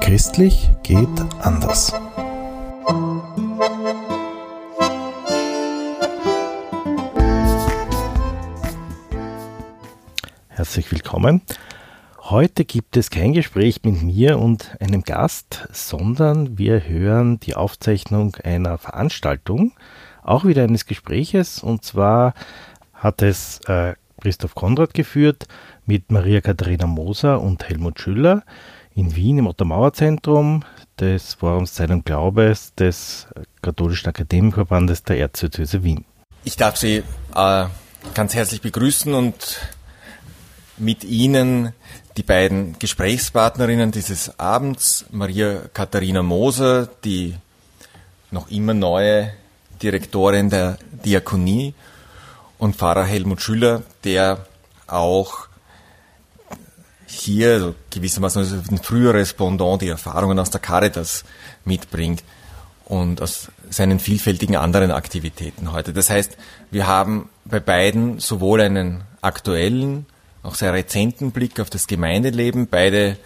Christlich geht anders. Herzlich willkommen. Heute gibt es kein Gespräch mit mir und einem Gast, sondern wir hören die Aufzeichnung einer Veranstaltung, auch wieder eines Gespräches. Und zwar hat es äh, Christoph Konrad geführt mit Maria Katharina Moser und Helmut Schüller in Wien im Otto-Mauer-Zentrum des Forums Zeit und Glaubes des Katholischen Akademikerverbandes der Erzdiözese Wien. Ich darf Sie äh, ganz herzlich begrüßen und mit Ihnen die beiden Gesprächspartnerinnen dieses Abends, Maria Katharina Moser, die noch immer neue Direktorin der Diakonie und Pfarrer Helmut Schüller, der auch hier also gewissermaßen ein früheres Pendant die Erfahrungen aus der Caritas mitbringt und aus seinen vielfältigen anderen Aktivitäten heute. Das heißt, wir haben bei beiden sowohl einen aktuellen auch sehr rezenten Blick auf das Gemeindeleben. Beide,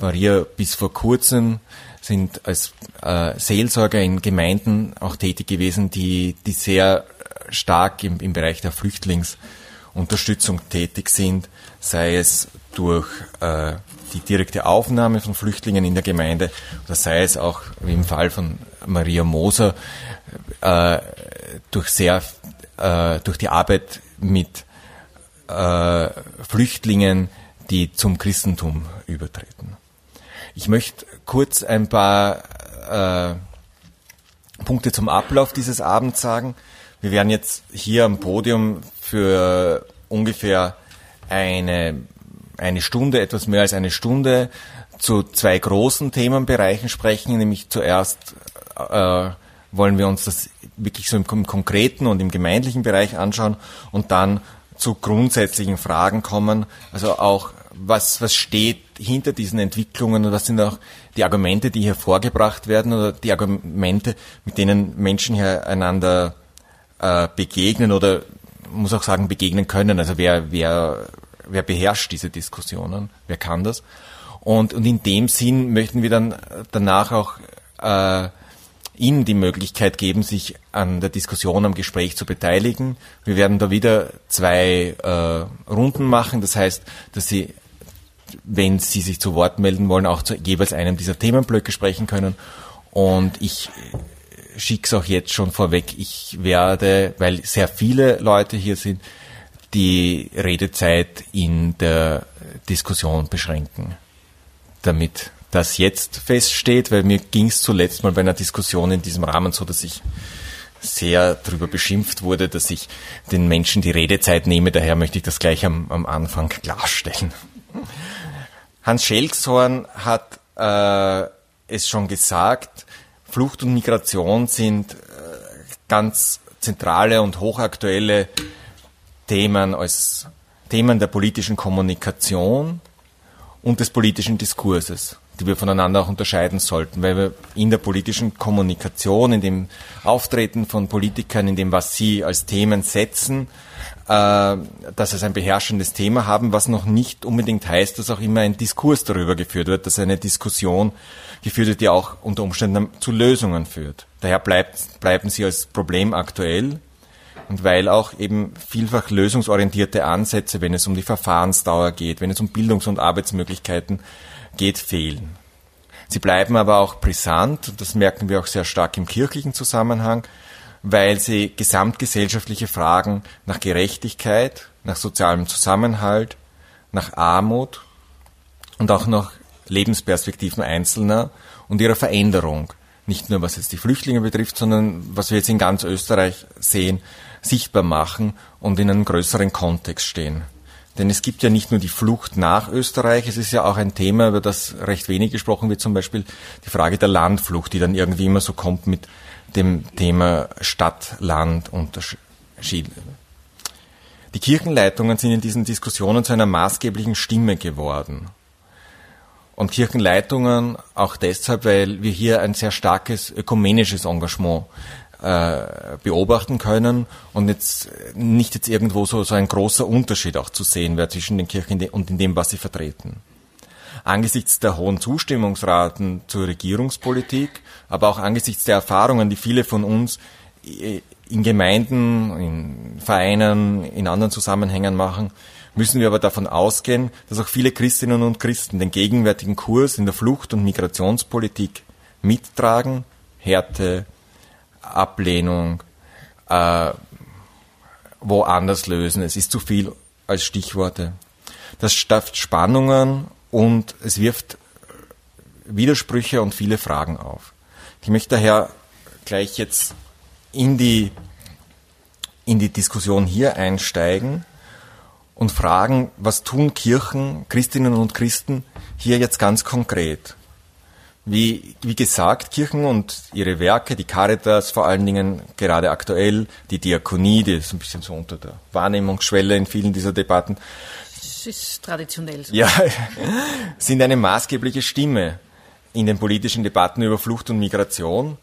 Maria bis vor kurzem, sind als äh, Seelsorger in Gemeinden auch tätig gewesen, die, die sehr stark im, im Bereich der Flüchtlingsunterstützung tätig sind, sei es durch äh, die direkte Aufnahme von Flüchtlingen in der Gemeinde oder sei es auch wie im Fall von Maria Moser äh, durch sehr äh, durch die Arbeit mit äh, Flüchtlingen, die zum Christentum übertreten. Ich möchte kurz ein paar äh, Punkte zum Ablauf dieses Abends sagen. Wir werden jetzt hier am Podium für ungefähr eine, eine Stunde, etwas mehr als eine Stunde zu zwei großen Themenbereichen sprechen, nämlich zuerst äh, wollen wir uns das wirklich so im, im konkreten und im gemeindlichen Bereich anschauen und dann zu grundsätzlichen Fragen kommen. Also auch, was, was steht hinter diesen Entwicklungen und was sind auch die Argumente, die hier vorgebracht werden oder die Argumente, mit denen Menschen hier einander äh, begegnen oder muss auch sagen, begegnen können. Also wer, wer, wer beherrscht diese Diskussionen? Wer kann das? Und, und in dem Sinn möchten wir dann danach auch äh, Ihnen die Möglichkeit geben, sich an der Diskussion, am Gespräch zu beteiligen. Wir werden da wieder zwei äh, Runden machen. Das heißt, dass Sie, wenn Sie sich zu Wort melden wollen, auch zu jeweils einem dieser Themenblöcke sprechen können. Und ich schicke es auch jetzt schon vorweg. Ich werde, weil sehr viele Leute hier sind, die Redezeit in der Diskussion beschränken, damit das jetzt feststeht, weil mir ging es zuletzt mal bei einer Diskussion in diesem Rahmen so, dass ich sehr darüber beschimpft wurde, dass ich den Menschen die Redezeit nehme. Daher möchte ich das gleich am, am Anfang klarstellen. Hans Schelkshorn hat äh, es schon gesagt, Flucht und Migration sind äh, ganz zentrale und hochaktuelle Themen als Themen der politischen Kommunikation und des politischen Diskurses die wir voneinander auch unterscheiden sollten, weil wir in der politischen Kommunikation, in dem Auftreten von Politikern, in dem, was sie als Themen setzen, dass es ein beherrschendes Thema haben, was noch nicht unbedingt heißt, dass auch immer ein Diskurs darüber geführt wird, dass eine Diskussion geführt wird, die auch unter Umständen zu Lösungen führt. Daher bleibt, bleiben sie als Problem aktuell und weil auch eben vielfach lösungsorientierte Ansätze, wenn es um die Verfahrensdauer geht, wenn es um Bildungs- und Arbeitsmöglichkeiten geht, fehlen. Sie bleiben aber auch brisant, das merken wir auch sehr stark im kirchlichen Zusammenhang, weil sie gesamtgesellschaftliche Fragen nach Gerechtigkeit, nach sozialem Zusammenhalt, nach Armut und auch nach Lebensperspektiven Einzelner und ihrer Veränderung, nicht nur was jetzt die Flüchtlinge betrifft, sondern was wir jetzt in ganz Österreich sehen, sichtbar machen und in einem größeren Kontext stehen. Denn es gibt ja nicht nur die Flucht nach Österreich, es ist ja auch ein Thema, über das recht wenig gesprochen wird, zum Beispiel die Frage der Landflucht, die dann irgendwie immer so kommt mit dem Thema Stadt-Land unterschieden. Die Kirchenleitungen sind in diesen Diskussionen zu einer maßgeblichen Stimme geworden. Und Kirchenleitungen auch deshalb, weil wir hier ein sehr starkes ökumenisches Engagement äh, beobachten können und jetzt nicht jetzt irgendwo so, so ein großer Unterschied auch zu sehen wäre zwischen den Kirchen und in dem, was sie vertreten. Angesichts der hohen Zustimmungsraten zur Regierungspolitik, aber auch angesichts der Erfahrungen, die viele von uns in Gemeinden, in Vereinen, in anderen Zusammenhängen machen, müssen wir aber davon ausgehen, dass auch viele Christinnen und Christen den gegenwärtigen Kurs in der Flucht- und Migrationspolitik mittragen, Härte, Ablehnung, äh, woanders lösen. Es ist zu viel als Stichworte. Das schafft Spannungen und es wirft Widersprüche und viele Fragen auf. Ich möchte daher gleich jetzt in die, in die Diskussion hier einsteigen und fragen, was tun Kirchen, Christinnen und Christen hier jetzt ganz konkret? Wie, wie gesagt, Kirchen und ihre Werke, die Caritas vor allen Dingen gerade aktuell, die Diakonie, die ist ein bisschen so unter der Wahrnehmungsschwelle in vielen dieser Debatten. Ist traditionell so. Ja, sind eine maßgebliche Stimme in den politischen Debatten über Flucht und Migration.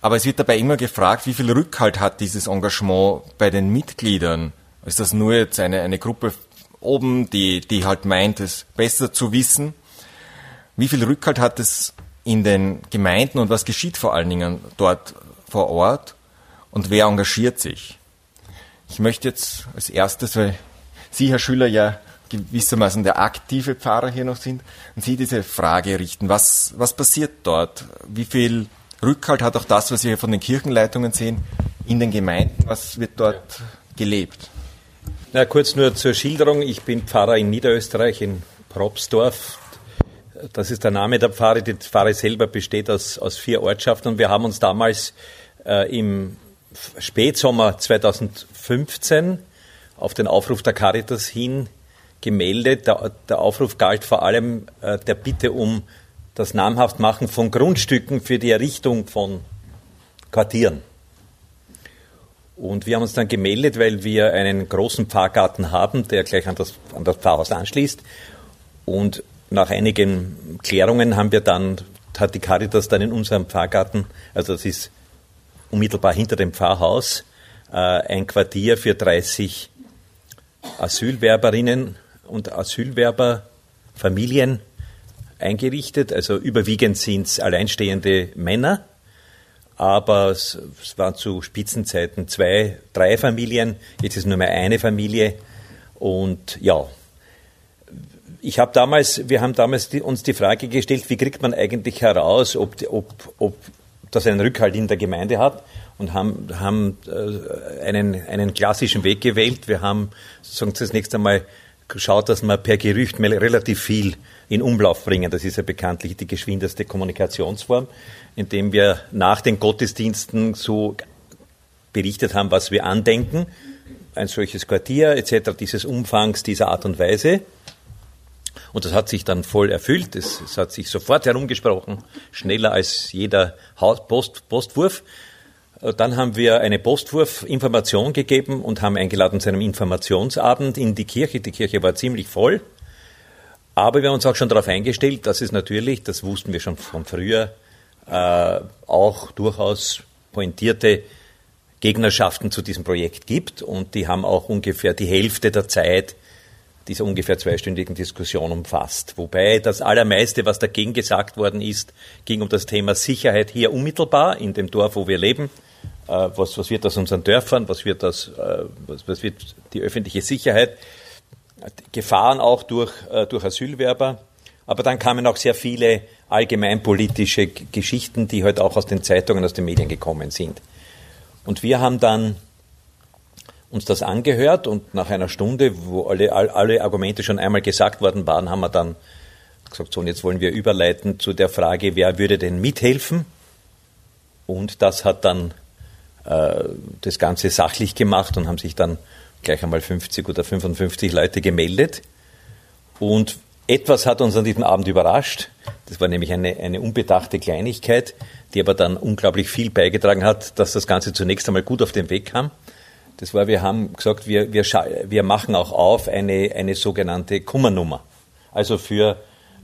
Aber es wird dabei immer gefragt, wie viel Rückhalt hat dieses Engagement bei den Mitgliedern? Ist das nur jetzt eine, eine Gruppe oben, die, die halt meint, es besser zu wissen? Wie viel Rückhalt hat es in den Gemeinden und was geschieht vor allen Dingen dort vor Ort und wer engagiert sich? Ich möchte jetzt als erstes, weil Sie, Herr Schüler, ja gewissermaßen der aktive Pfarrer hier noch sind, und Sie diese Frage richten. Was, was passiert dort? Wie viel Rückhalt hat auch das, was wir von den Kirchenleitungen sehen, in den Gemeinden? Was wird dort gelebt? Na, kurz nur zur Schilderung. Ich bin Pfarrer in Niederösterreich, in Probstdorf, das ist der Name der Pfarre. Die Pfarre selber besteht aus, aus vier Ortschaften und wir haben uns damals äh, im Spätsommer 2015 auf den Aufruf der Caritas hin gemeldet. Der, der Aufruf galt vor allem äh, der Bitte um das Namhaftmachen von Grundstücken für die Errichtung von Quartieren. Und wir haben uns dann gemeldet, weil wir einen großen Pfarrgarten haben, der gleich an das, an das Pfarrhaus anschließt. Und nach einigen Klärungen haben wir dann, hat die Caritas dann in unserem Pfarrgarten, also das ist unmittelbar hinter dem Pfarrhaus, äh, ein Quartier für 30 Asylwerberinnen und Asylwerberfamilien eingerichtet. Also überwiegend sind es alleinstehende Männer, aber es, es waren zu Spitzenzeiten zwei, drei Familien, jetzt ist nur mehr eine Familie. Und ja, ich habe damals, wir haben damals die, uns die Frage gestellt, wie kriegt man eigentlich heraus, ob, ob, ob das einen Rückhalt in der Gemeinde hat und haben, haben äh, einen, einen klassischen Weg gewählt. Wir haben sozusagen zunächst einmal geschaut, dass wir per Gerücht relativ viel in Umlauf bringen. Das ist ja bekanntlich die geschwindeste Kommunikationsform, indem wir nach den Gottesdiensten so berichtet haben, was wir andenken, ein solches Quartier etc., dieses Umfangs, dieser Art und Weise. Und das hat sich dann voll erfüllt. Es, es hat sich sofort herumgesprochen, schneller als jeder Post, Postwurf. Äh, dann haben wir eine Postwurfinformation gegeben und haben eingeladen zu einem Informationsabend in die Kirche. Die Kirche war ziemlich voll. Aber wir haben uns auch schon darauf eingestellt, dass es natürlich, das wussten wir schon von früher, äh, auch durchaus pointierte Gegnerschaften zu diesem Projekt gibt. Und die haben auch ungefähr die Hälfte der Zeit dieser ungefähr zweistündigen Diskussion umfasst. Wobei das Allermeiste, was dagegen gesagt worden ist, ging um das Thema Sicherheit hier unmittelbar in dem Dorf, wo wir leben. Äh, was, was wird aus unseren Dörfern? Was wird, das, äh, was, was wird die öffentliche Sicherheit? Gefahren auch durch, äh, durch Asylwerber. Aber dann kamen auch sehr viele allgemeinpolitische Geschichten, die heute halt auch aus den Zeitungen, aus den Medien gekommen sind. Und wir haben dann uns das angehört und nach einer Stunde, wo alle, alle Argumente schon einmal gesagt worden waren, haben wir dann gesagt, so und jetzt wollen wir überleiten zu der Frage, wer würde denn mithelfen? Und das hat dann äh, das Ganze sachlich gemacht und haben sich dann gleich einmal 50 oder 55 Leute gemeldet. Und etwas hat uns an diesem Abend überrascht. Das war nämlich eine, eine unbedachte Kleinigkeit, die aber dann unglaublich viel beigetragen hat, dass das Ganze zunächst einmal gut auf den Weg kam. Das war, wir haben gesagt, wir, wir, wir machen auch auf eine, eine sogenannte Kummernummer. Also für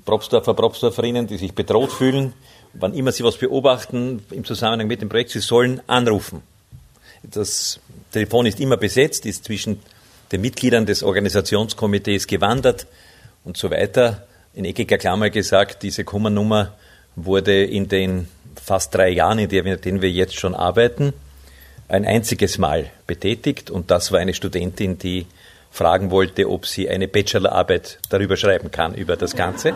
Propsdorfer, Propsdorferinnen, die sich bedroht fühlen, wann immer sie was beobachten im Zusammenhang mit dem Projekt, sie sollen anrufen. Das Telefon ist immer besetzt, ist zwischen den Mitgliedern des Organisationskomitees gewandert und so weiter. In eckiger Klammer gesagt, diese Kummernummer wurde in den fast drei Jahren, in denen wir jetzt schon arbeiten, ein einziges Mal betätigt und das war eine Studentin, die fragen wollte, ob sie eine Bachelorarbeit darüber schreiben kann, über das Ganze.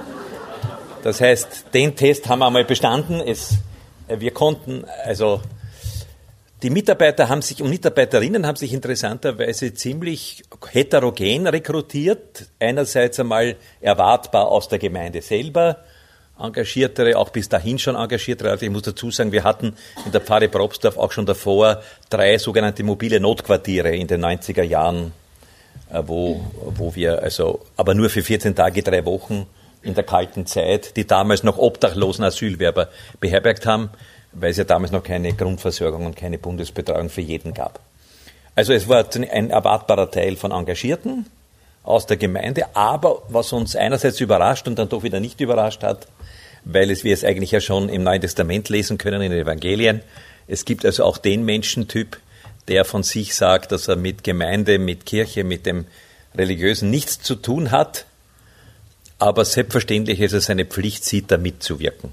Das heißt, den Test haben wir einmal bestanden. Es, wir konnten, also die Mitarbeiter haben sich und Mitarbeiterinnen haben sich interessanterweise ziemlich heterogen rekrutiert. Einerseits einmal erwartbar aus der Gemeinde selber, engagiertere, auch bis dahin schon engagiertere. Also ich muss dazu sagen, wir hatten in der Pfarre Probsdorf auch schon davor drei sogenannte mobile Notquartiere in den 90er Jahren, äh, wo, wo wir also, aber nur für 14 Tage, drei Wochen in der kalten Zeit, die damals noch obdachlosen Asylwerber beherbergt haben, weil es ja damals noch keine Grundversorgung und keine Bundesbetreuung für jeden gab. Also es war ein erwartbarer Teil von Engagierten aus der Gemeinde, aber was uns einerseits überrascht und dann doch wieder nicht überrascht hat, weil es wir es eigentlich ja schon im Neuen Testament lesen können, in den Evangelien. Es gibt also auch den Menschentyp, der von sich sagt, dass er mit Gemeinde, mit Kirche, mit dem Religiösen nichts zu tun hat, aber selbstverständlich ist es seine Pflicht sieht, da mitzuwirken.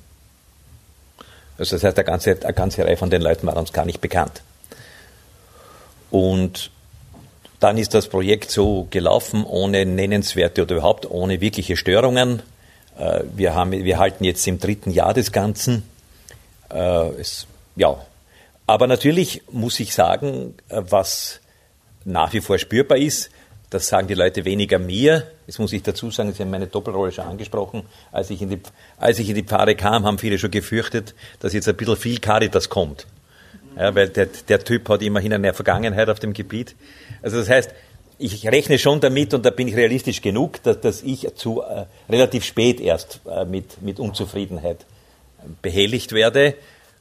Also das heißt, eine ganze, eine ganze Reihe von den Leuten war uns gar nicht bekannt. Und dann ist das Projekt so gelaufen, ohne nennenswerte oder überhaupt ohne wirkliche Störungen. Äh, wir, haben, wir halten jetzt im dritten Jahr des Ganzen. Äh, es, ja. Aber natürlich muss ich sagen, äh, was nach wie vor spürbar ist, das sagen die Leute weniger mir. Jetzt muss ich dazu sagen, Sie haben meine Doppelrolle schon angesprochen. Als ich in die, als ich in die Pfarre kam, haben viele schon gefürchtet, dass jetzt ein bisschen viel Caritas kommt. Ja, weil der, der Typ hat immerhin eine Vergangenheit auf dem Gebiet. Also das heißt, ich rechne schon damit, und da bin ich realistisch genug, dass, dass ich zu äh, relativ spät erst äh, mit, mit Unzufriedenheit äh, behelligt werde.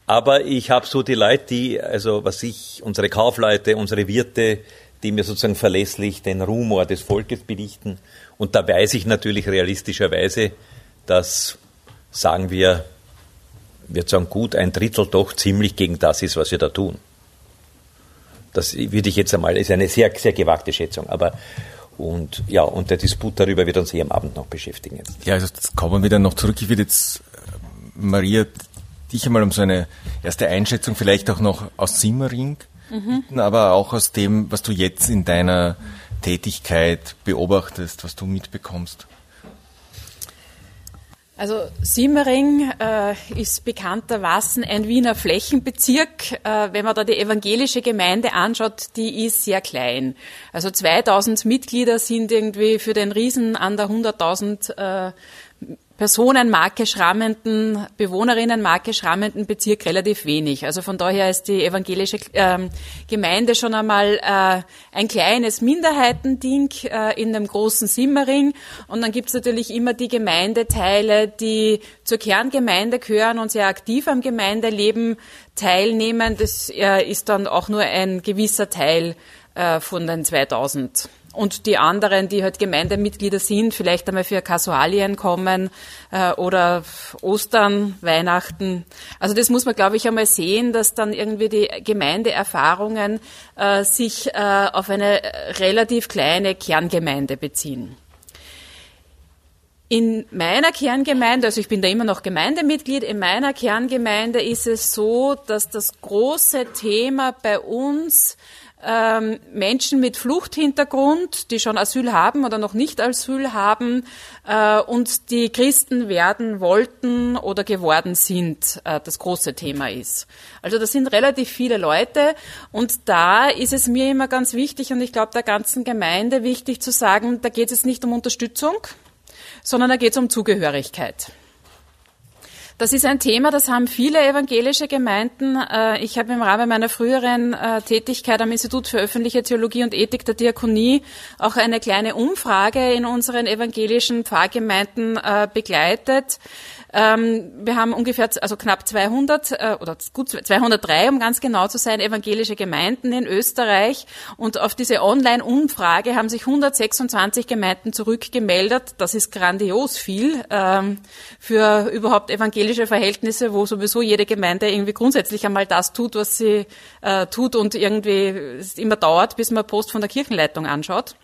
Aber ich habe so die Leute, die, also was ich, unsere Kaufleute, unsere Wirte, die mir sozusagen verlässlich den Rumor des Volkes berichten. Und da weiß ich natürlich realistischerweise, dass, sagen wir, wird sagen, gut ein Drittel doch ziemlich gegen das ist, was wir da tun. Das würde ich jetzt einmal, ist eine sehr, sehr gewagte Schätzung, aber und ja, und der Disput darüber wird uns hier am Abend noch beschäftigen. Jetzt. Ja, also jetzt kommen wir dann noch zurück. Ich würde jetzt, äh, Maria, dich einmal um so eine erste Einschätzung vielleicht auch noch aus Simmering mhm. aber auch aus dem, was du jetzt in deiner Tätigkeit beobachtest, was du mitbekommst. Also Simmering äh, ist bekanntermaßen ein Wiener Flächenbezirk. Äh, wenn man da die evangelische Gemeinde anschaut, die ist sehr klein. Also 2000 Mitglieder sind irgendwie für den Riesen an der 100.000 äh, Personenmarke schrammenden, Bewohnerinnenmarke schrammenden Bezirk relativ wenig. Also von daher ist die evangelische ähm, Gemeinde schon einmal äh, ein kleines Minderheitending äh, in einem großen Simmering. Und dann gibt es natürlich immer die Gemeindeteile, die zur Kerngemeinde gehören und sehr aktiv am Gemeindeleben teilnehmen. Das äh, ist dann auch nur ein gewisser Teil von den 2000 und die anderen, die halt Gemeindemitglieder sind, vielleicht einmal für Kasualien kommen äh, oder Ostern, Weihnachten. Also das muss man, glaube ich, einmal sehen, dass dann irgendwie die Gemeindeerfahrungen äh, sich äh, auf eine relativ kleine Kerngemeinde beziehen. In meiner Kerngemeinde, also ich bin da immer noch Gemeindemitglied, in meiner Kerngemeinde ist es so, dass das große Thema bei uns ähm, Menschen mit Fluchthintergrund, die schon Asyl haben oder noch nicht Asyl haben äh, und die Christen werden wollten oder geworden sind, äh, das große Thema ist. Also das sind relativ viele Leute und da ist es mir immer ganz wichtig und ich glaube der ganzen Gemeinde wichtig zu sagen, da geht es nicht um Unterstützung, sondern da geht es um Zugehörigkeit. Das ist ein Thema, das haben viele evangelische Gemeinden. Äh, ich habe im Rahmen meiner früheren äh, Tätigkeit am Institut für öffentliche Theologie und Ethik der Diakonie auch eine kleine Umfrage in unseren evangelischen Pfarrgemeinden äh, begleitet. Ähm, wir haben ungefähr, also knapp 200 äh, oder gut 203, um ganz genau zu sein, evangelische Gemeinden in Österreich. Und auf diese Online-Umfrage haben sich 126 Gemeinden zurückgemeldet. Das ist grandios viel ähm, für überhaupt evangelische Verhältnisse, wo sowieso jede Gemeinde irgendwie grundsätzlich einmal das tut, was sie äh, tut und irgendwie es immer dauert, bis man Post von der Kirchenleitung anschaut.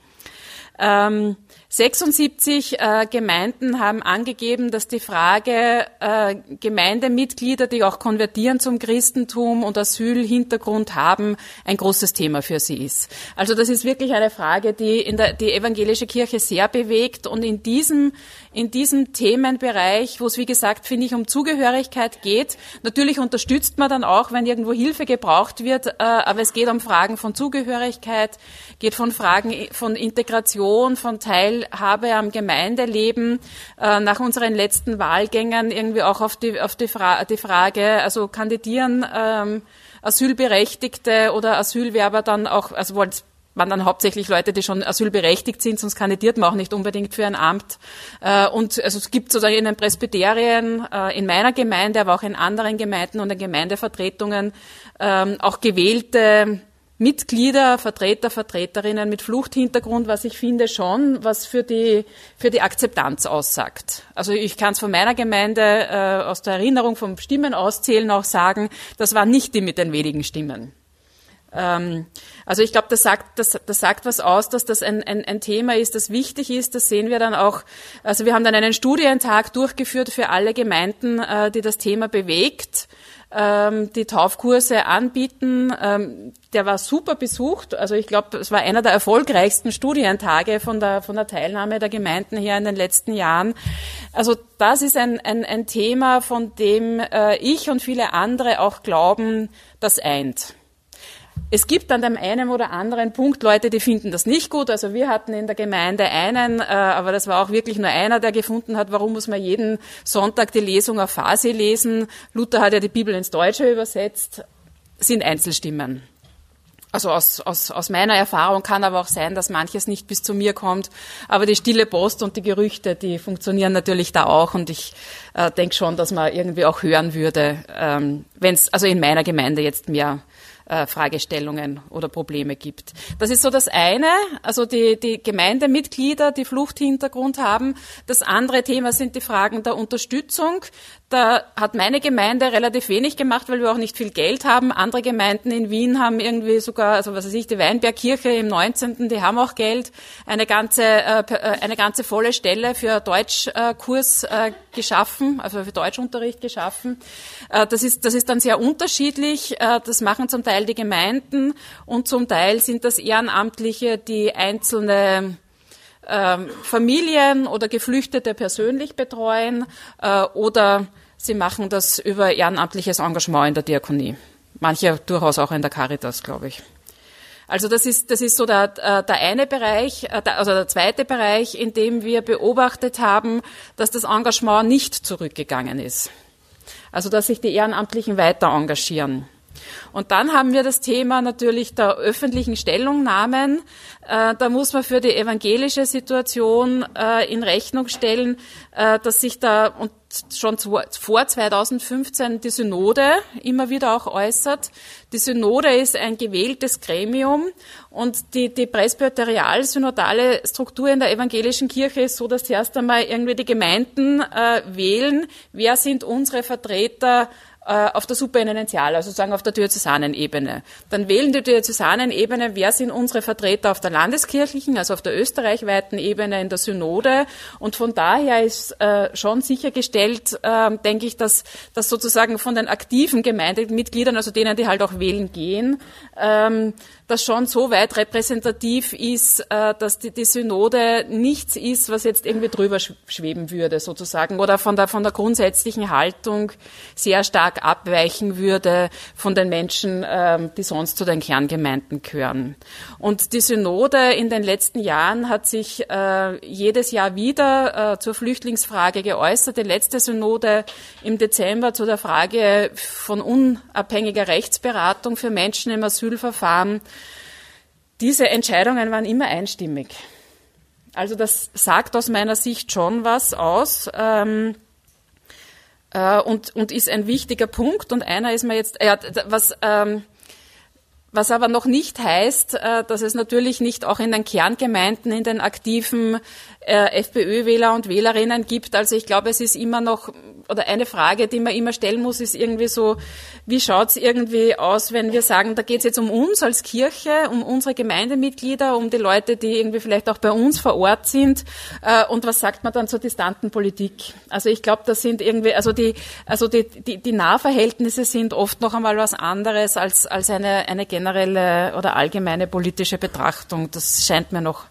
Ähm, 76 äh, Gemeinden haben angegeben, dass die Frage äh, Gemeindemitglieder, die auch konvertieren zum Christentum und Asylhintergrund haben, ein großes Thema für sie ist. Also das ist wirklich eine Frage, die in der, die evangelische Kirche sehr bewegt und in diesem in diesem Themenbereich, wo es wie gesagt finde ich um Zugehörigkeit geht. Natürlich unterstützt man dann auch, wenn irgendwo Hilfe gebraucht wird, äh, aber es geht um Fragen von Zugehörigkeit, geht von Fragen von Integration, von Teil Teilhabe am Gemeindeleben äh, nach unseren letzten Wahlgängen irgendwie auch auf die, auf die, Fra die Frage, also kandidieren ähm, Asylberechtigte oder Asylwerber dann auch, also waren dann hauptsächlich Leute, die schon asylberechtigt sind, sonst kandidiert man auch nicht unbedingt für ein Amt. Äh, und also es gibt sozusagen in den Presbyterien, äh, in meiner Gemeinde, aber auch in anderen Gemeinden und in Gemeindevertretungen ähm, auch gewählte Mitglieder, Vertreter, Vertreterinnen mit Fluchthintergrund, was ich finde schon, was für die, für die Akzeptanz aussagt. Also ich kann es von meiner Gemeinde äh, aus der Erinnerung vom Stimmen auszählen auch sagen, das waren nicht die mit den wenigen Stimmen. Ähm, also ich glaube, das sagt, das, das sagt was aus, dass das ein, ein, ein Thema ist, das wichtig ist. Das sehen wir dann auch. Also wir haben dann einen Studientag durchgeführt für alle Gemeinden, äh, die das Thema bewegt ähm, die Taufkurse anbieten. Ähm, der war super besucht. Also ich glaube, es war einer der erfolgreichsten Studientage von der, von der Teilnahme der Gemeinden her in den letzten Jahren. Also das ist ein, ein, ein Thema, von dem äh, ich und viele andere auch glauben, das eint. Es gibt an dem einen oder anderen Punkt Leute, die finden das nicht gut. Also wir hatten in der Gemeinde einen, äh, aber das war auch wirklich nur einer, der gefunden hat, warum muss man jeden Sonntag die Lesung auf Farsi lesen. Luther hat ja die Bibel ins Deutsche übersetzt. Sind Einzelstimmen. Also aus, aus, aus meiner Erfahrung kann aber auch sein, dass manches nicht bis zu mir kommt. Aber die stille Post und die Gerüchte, die funktionieren natürlich da auch. Und ich äh, denke schon, dass man irgendwie auch hören würde, ähm, wenn es also in meiner Gemeinde jetzt mehr äh, Fragestellungen oder Probleme gibt. Das ist so das eine, also die, die Gemeindemitglieder, die Fluchthintergrund haben. Das andere Thema sind die Fragen der Unterstützung. Da hat meine Gemeinde relativ wenig gemacht, weil wir auch nicht viel Geld haben. Andere Gemeinden in Wien haben irgendwie sogar, also was weiß ich, die Weinbergkirche im 19., die haben auch Geld, eine ganze, äh, äh, eine ganze volle Stelle für Deutschkurs äh, geschaffen, also für Deutschunterricht geschaffen. Äh, das ist, das ist dann sehr unterschiedlich. Äh, das machen zum Teil die Gemeinden und zum Teil sind das Ehrenamtliche, die einzelne ähm, Familien oder Geflüchtete persönlich betreuen äh, oder sie machen das über ehrenamtliches Engagement in der Diakonie. Manche durchaus auch in der Caritas, glaube ich. Also das ist, das ist so der, äh, der eine Bereich, äh, also der zweite Bereich, in dem wir beobachtet haben, dass das Engagement nicht zurückgegangen ist. Also dass sich die Ehrenamtlichen weiter engagieren. Und dann haben wir das Thema natürlich der öffentlichen Stellungnahmen. Äh, da muss man für die evangelische Situation in Rechnung stellen, dass sich da und schon vor 2015 die Synode immer wieder auch äußert. Die Synode ist ein gewähltes Gremium und die, die presbyterial-synodale Struktur in der evangelischen Kirche ist so, dass zuerst einmal irgendwie die Gemeinden äh, wählen, wer sind unsere Vertreter äh, auf der Superintendenzial, also sozusagen auf der diözesanen Ebene. Dann wählen die diözesanen Ebene, wer sind unsere Vertreter auf der landeskirchlichen, also auf der österreichweiten Ebene in der Synode. Und von daher ist äh, schon sichergestellt, äh, denke ich, dass, dass sozusagen von den aktiven Gemeindemitgliedern, also denen, die halt auch wählen gehen, ähm, das schon so weit repräsentativ ist, äh, dass die, die Synode nichts ist, was jetzt irgendwie drüber schweben würde, sozusagen, oder von der, von der grundsätzlichen Haltung sehr stark abweichen würde von den Menschen, ähm, die sonst zu den Kerngemeinden gehören. Und die Synode in den letzten Jahren hat sich äh, jedes Jahr wieder äh, zur Flüchtlingsfrage geäußert. Die letzte Synode im Dezember zu der Frage von unabhängiger Rechtsberatung für Menschen im Asylverfahren diese Entscheidungen waren immer einstimmig. Also das sagt aus meiner Sicht schon was aus. Ähm, äh, und, und ist ein wichtiger Punkt. Und einer ist mir jetzt, ja, was, ähm, was aber noch nicht heißt, äh, dass es natürlich nicht auch in den Kerngemeinden, in den aktiven äh, FPÖ-Wähler und Wählerinnen gibt. Also ich glaube, es ist immer noch, oder eine Frage, die man immer stellen muss, ist irgendwie so, wie schaut es irgendwie aus, wenn wir sagen, da geht es jetzt um uns als Kirche, um unsere Gemeindemitglieder, um die Leute, die irgendwie vielleicht auch bei uns vor Ort sind. Äh, und was sagt man dann zur distanten Politik? Also ich glaube, das sind irgendwie, also die, also die, die, die Nahverhältnisse sind oft noch einmal was anderes als, als eine, eine generelle oder allgemeine politische Betrachtung. Das scheint mir noch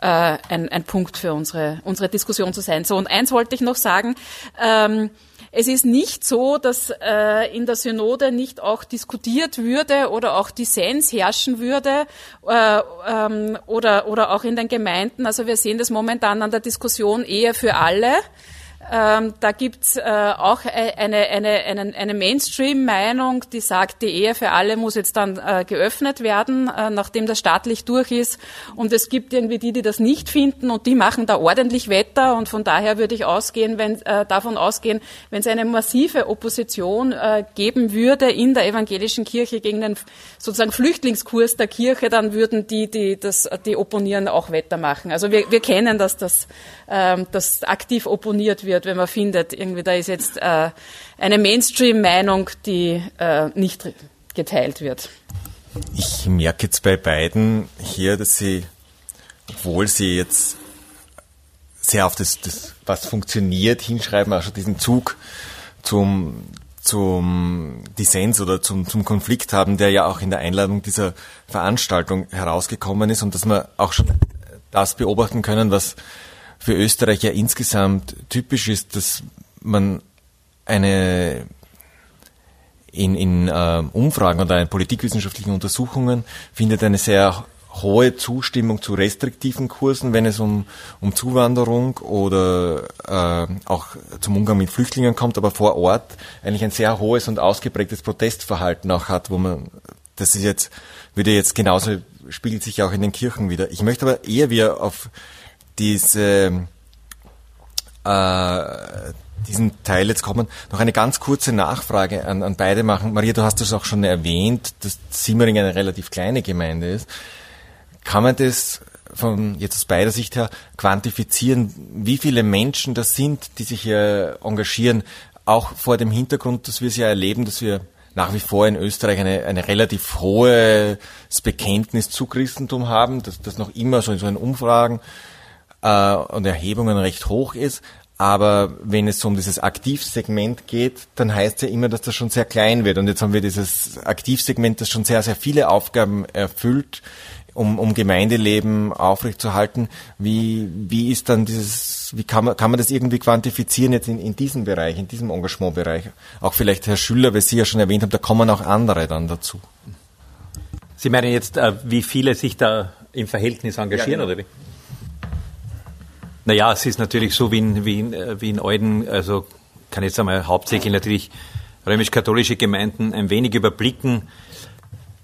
äh, ein, ein Punkt für unsere, unsere Diskussion zu sein. So, und eins wollte ich noch sagen. Ähm, es ist nicht so, dass äh, in der Synode nicht auch diskutiert würde oder auch Dissens herrschen würde äh, ähm, oder, oder auch in den Gemeinden. Also wir sehen das momentan an der Diskussion eher für alle. Ähm, da gibt's äh, auch e-, eine, eine, eine, eine Mainstream-Meinung, die sagt, die Ehe für alle muss jetzt dann äh, geöffnet werden, äh, nachdem das staatlich durch ist. Und es gibt irgendwie die, die das nicht finden und die machen da ordentlich Wetter. Und von daher würde ich ausgehen, wenn, äh, davon ausgehen, wenn es eine massive Opposition äh, geben würde in der evangelischen Kirche gegen den sozusagen Flüchtlingskurs der Kirche, dann würden die, die das, die opponieren, auch Wetter machen. Also wir, wir kennen, dass das, ähm, das aktiv opponiert wird wird, wenn man findet, irgendwie da ist jetzt äh, eine Mainstream-Meinung, die äh, nicht geteilt wird. Ich merke jetzt bei beiden hier, dass sie, obwohl sie jetzt sehr auf das, das was funktioniert, hinschreiben, auch schon diesen Zug zum, zum Dissens oder zum, zum Konflikt haben, der ja auch in der Einladung dieser Veranstaltung herausgekommen ist und dass wir auch schon das beobachten können, was für Österreich ja insgesamt typisch ist, dass man eine in, in äh, Umfragen oder in politikwissenschaftlichen Untersuchungen findet eine sehr hohe Zustimmung zu restriktiven Kursen, wenn es um, um Zuwanderung oder äh, auch zum Umgang mit Flüchtlingen kommt, aber vor Ort eigentlich ein sehr hohes und ausgeprägtes Protestverhalten auch hat, wo man, das ist jetzt, würde jetzt genauso, spiegelt sich auch in den Kirchen wieder. Ich möchte aber eher wieder auf diese, äh, diesen Teil jetzt kommen. Noch eine ganz kurze Nachfrage an, an beide machen. Maria, du hast das auch schon erwähnt, dass Simmering eine relativ kleine Gemeinde ist. Kann man das von jetzt aus beider Sicht her quantifizieren, wie viele Menschen das sind, die sich hier engagieren, auch vor dem Hintergrund, dass wir es ja erleben, dass wir nach wie vor in Österreich eine, eine relativ hohes Bekenntnis zu Christentum haben, dass das noch immer so in so einen Umfragen äh, und Erhebungen recht hoch ist. Aber wenn es um dieses Aktivsegment geht, dann heißt ja immer, dass das schon sehr klein wird. Und jetzt haben wir dieses Aktivsegment, das schon sehr, sehr viele Aufgaben erfüllt, um, um Gemeindeleben aufrechtzuerhalten. Wie, wie ist dann dieses, wie kann man, kann man das irgendwie quantifizieren jetzt in, in diesem Bereich, in diesem Engagementbereich? Auch vielleicht Herr Schüller, weil Sie ja schon erwähnt haben, da kommen auch andere dann dazu. Sie meinen jetzt, äh, wie viele sich da im Verhältnis engagieren, ja, genau. oder wie? Naja, es ist natürlich so wie in, wie in, äh, wie in Euden, also kann jetzt einmal hauptsächlich natürlich römisch-katholische Gemeinden ein wenig überblicken.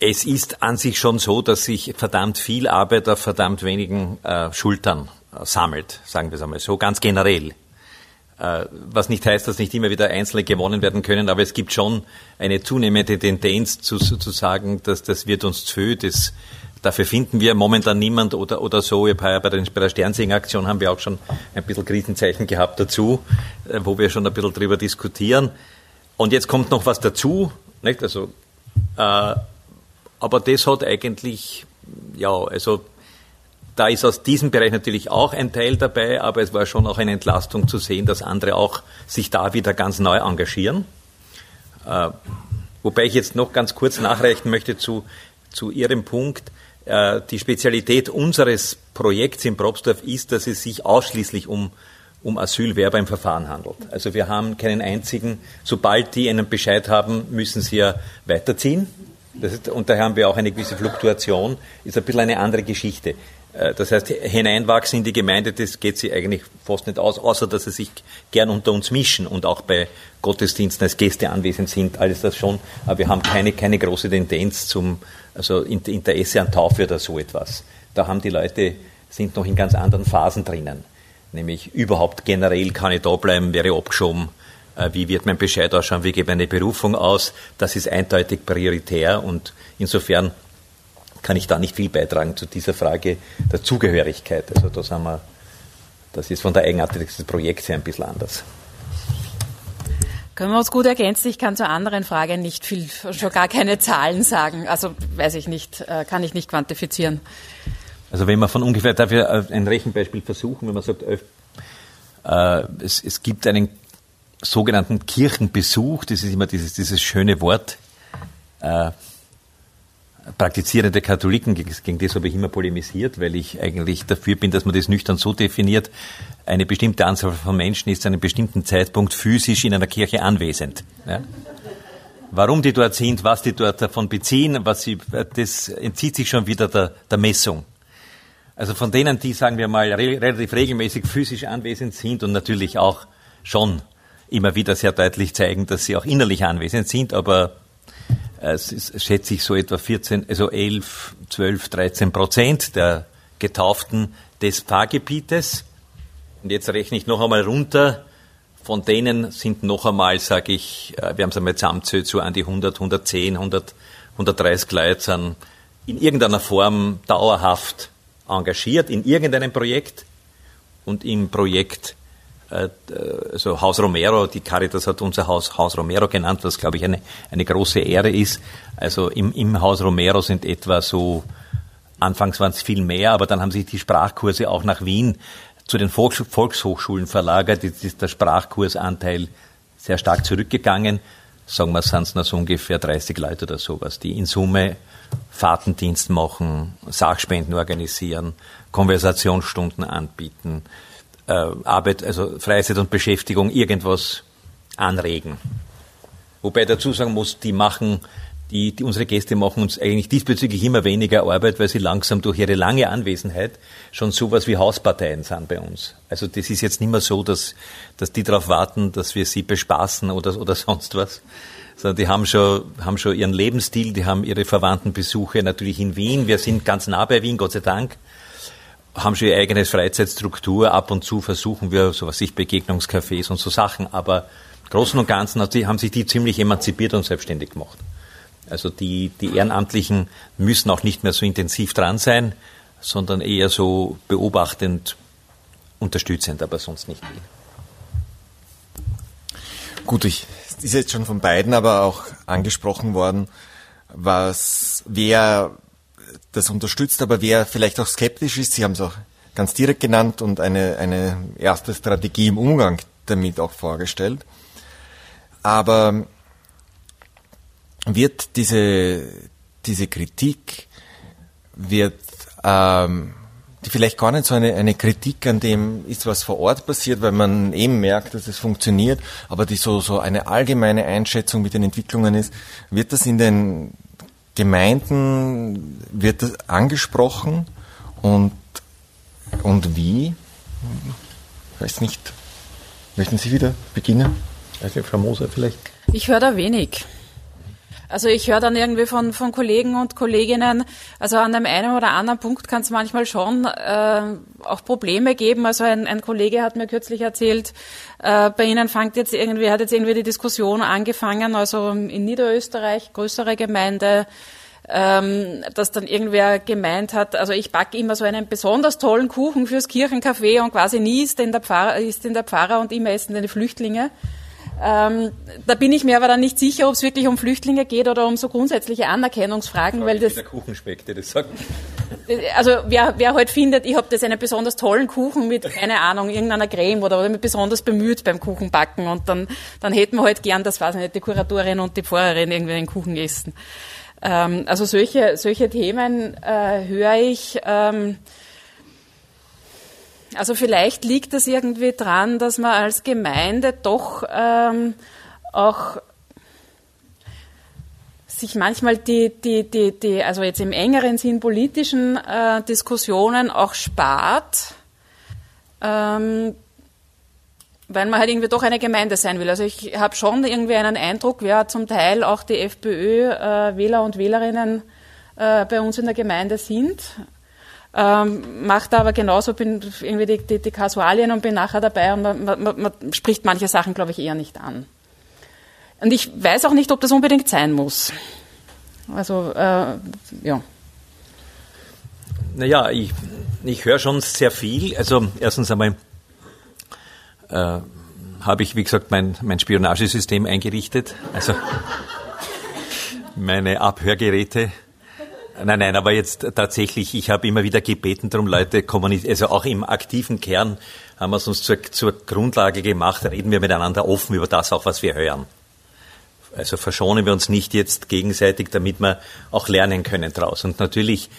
Es ist an sich schon so, dass sich verdammt viel Arbeit auf verdammt wenigen äh, Schultern äh, sammelt, sagen wir es einmal so, ganz generell. Äh, was nicht heißt, dass nicht immer wieder Einzelne gewonnen werden können, aber es gibt schon eine zunehmende Tendenz zu, zu sagen, dass das wird uns zu viel, das Dafür finden wir momentan niemand oder, oder so. Den, bei der Sternsinger-Aktion haben wir auch schon ein bisschen Krisenzeichen gehabt dazu, äh, wo wir schon ein bisschen drüber diskutieren. Und jetzt kommt noch was dazu, nicht? Also, äh, aber das hat eigentlich, ja, also da ist aus diesem Bereich natürlich auch ein Teil dabei, aber es war schon auch eine Entlastung zu sehen, dass andere auch sich da wieder ganz neu engagieren. Äh, wobei ich jetzt noch ganz kurz nachreichen möchte zu zu Ihrem Punkt. Äh, die Spezialität unseres Projekts in Probstorf ist, dass es sich ausschließlich um, um Asylwerber im Verfahren handelt. Also wir haben keinen einzigen, sobald die einen Bescheid haben, müssen sie ja weiterziehen. Ist, und daher haben wir auch eine gewisse Fluktuation, ist ein bisschen eine andere Geschichte. Äh, das heißt, hineinwachsen in die Gemeinde, das geht sie eigentlich fast nicht aus, außer dass sie sich gern unter uns mischen und auch bei Gottesdiensten als Gäste anwesend sind, alles das schon. Aber wir haben keine, keine große Tendenz zum also Interesse an Taufe oder so etwas. Da haben die Leute, sind noch in ganz anderen Phasen drinnen. Nämlich überhaupt generell kann ich da bleiben, wäre abgeschoben. Äh, wie wird mein Bescheid ausschauen? Wie gebe ich eine Berufung aus? Das ist eindeutig prioritär und insofern kann ich da nicht viel beitragen zu dieser Frage der Zugehörigkeit. Also da sind wir, das ist von der Eigenartigkeit des Projekts her ein bisschen anders. Können wir uns gut ergänzen? Ich kann zur anderen Frage nicht viel, schon gar keine Zahlen sagen. Also weiß ich nicht, äh, kann ich nicht quantifizieren. Also wenn man von ungefähr, darf ich ein Rechenbeispiel versuchen, wenn man sagt, äh, es, es gibt einen sogenannten Kirchenbesuch, das ist immer dieses, dieses schöne Wort, äh, praktizierende Katholiken, gegen das habe ich immer polemisiert, weil ich eigentlich dafür bin, dass man das nüchtern so definiert, eine bestimmte Anzahl von Menschen ist zu einem bestimmten Zeitpunkt physisch in einer Kirche anwesend. Ja? Warum die dort sind, was die dort davon beziehen, was sie, das entzieht sich schon wieder der, der Messung. Also von denen, die, sagen wir mal, relativ regelmäßig physisch anwesend sind und natürlich auch schon immer wieder sehr deutlich zeigen, dass sie auch innerlich anwesend sind, aber es ist, schätze ich, so etwa 14, also 11, 12, 13 Prozent der Getauften des Pfarrgebietes. Und jetzt rechne ich noch einmal runter. Von denen sind noch einmal, sage ich, äh, wir haben es einmal zusammenzählt, so an die 100, 110, 100, 130 Leute sind in irgendeiner Form dauerhaft engagiert in irgendeinem Projekt und im Projekt also Haus Romero, die Caritas hat unser Haus Haus Romero genannt, was glaube ich eine, eine große Ehre ist. Also im, im Haus Romero sind etwa so, anfangs waren es viel mehr, aber dann haben sich die Sprachkurse auch nach Wien zu den Volks Volkshochschulen verlagert. Jetzt ist der Sprachkursanteil sehr stark zurückgegangen. Sagen wir, sind es noch so ungefähr 30 Leute oder sowas, die in Summe Fahrtendienst machen, Sachspenden organisieren, Konversationsstunden anbieten, äh, Arbeit, also Freizeit und Beschäftigung irgendwas anregen. Wobei dazu sagen muss, die machen, die, die, unsere Gäste machen uns eigentlich diesbezüglich immer weniger Arbeit, weil sie langsam durch ihre lange Anwesenheit schon sowas wie Hausparteien sind bei uns. Also das ist jetzt nicht mehr so, dass, dass die darauf warten, dass wir sie bespaßen oder, oder sonst was. Sondern die haben schon, haben schon ihren Lebensstil, die haben ihre Verwandtenbesuche natürlich in Wien. Wir sind ganz nah bei Wien, Gott sei Dank haben schon ihr eigenes Freizeitstruktur. Ab und zu versuchen wir, so was ich, Begegnungscafés und so Sachen. Aber Großen und Ganzen haben sich die ziemlich emanzipiert und selbstständig gemacht. Also die, die Ehrenamtlichen müssen auch nicht mehr so intensiv dran sein, sondern eher so beobachtend, unterstützend, aber sonst nicht viel. Gut, ich ist jetzt schon von beiden aber auch angesprochen worden, was wer das unterstützt, aber wer vielleicht auch skeptisch ist, Sie haben es auch ganz direkt genannt und eine, eine erste Strategie im Umgang damit auch vorgestellt. Aber wird diese, diese Kritik, wird ähm, die vielleicht gar nicht so eine, eine Kritik an dem ist, was vor Ort passiert, weil man eben merkt, dass es funktioniert, aber die so, so eine allgemeine Einschätzung mit den Entwicklungen ist, wird das in den Gemeinden wird das angesprochen und, und wie? Ich weiß nicht. Möchten Sie wieder beginnen? Also Frau Moser vielleicht? Ich höre da wenig. Also ich höre dann irgendwie von, von Kollegen und Kolleginnen, also an dem einen oder anderen Punkt kann es manchmal schon äh, auch Probleme geben. Also ein, ein Kollege hat mir kürzlich erzählt, äh, bei Ihnen fängt jetzt irgendwie, hat jetzt irgendwie die Diskussion angefangen, also in Niederösterreich, größere Gemeinde, ähm, dass dann irgendwer gemeint hat, also ich backe immer so einen besonders tollen Kuchen fürs Kirchencafé und quasi nie ist denn der Pfarrer, ist denn der Pfarrer und immer essen denn die Flüchtlinge. Ähm, da bin ich mir aber dann nicht sicher, ob es wirklich um Flüchtlinge geht oder um so grundsätzliche Anerkennungsfragen, weil das. Der Kuchen schmeckt, der das sagt. Also wer, wer halt findet, ich habe das einen besonders tollen Kuchen mit, keine Ahnung, irgendeiner Creme oder, oder mich besonders bemüht beim Kuchenbacken und dann, dann hätten wir halt gern, das weiß ich nicht, die Kuratorin und die Pfarrerin irgendwie den Kuchen essen. Ähm, also solche, solche Themen äh, höre ich. Ähm, also vielleicht liegt das irgendwie dran, dass man als Gemeinde doch ähm, auch sich manchmal die, die, die, die, also jetzt im engeren Sinn politischen äh, Diskussionen auch spart, ähm, weil man halt irgendwie doch eine Gemeinde sein will. Also ich habe schon irgendwie einen Eindruck, ja, zum Teil auch die FPÖ-Wähler äh, und Wählerinnen äh, bei uns in der Gemeinde sind. Ähm, macht aber genauso bin irgendwie die, die, die Kasualien und bin nachher dabei und man, man, man spricht manche Sachen, glaube ich, eher nicht an. Und ich weiß auch nicht, ob das unbedingt sein muss. Also, äh, ja. Naja, ich, ich höre schon sehr viel. Also, erstens einmal äh, habe ich, wie gesagt, mein, mein Spionagesystem eingerichtet. Also, meine Abhörgeräte Nein, nein, aber jetzt tatsächlich, ich habe immer wieder gebeten, darum Leute also auch im aktiven Kern haben wir es uns zur, zur Grundlage gemacht, reden wir miteinander offen über das auch, was wir hören. Also verschonen wir uns nicht jetzt gegenseitig, damit wir auch lernen können draus. Und natürlich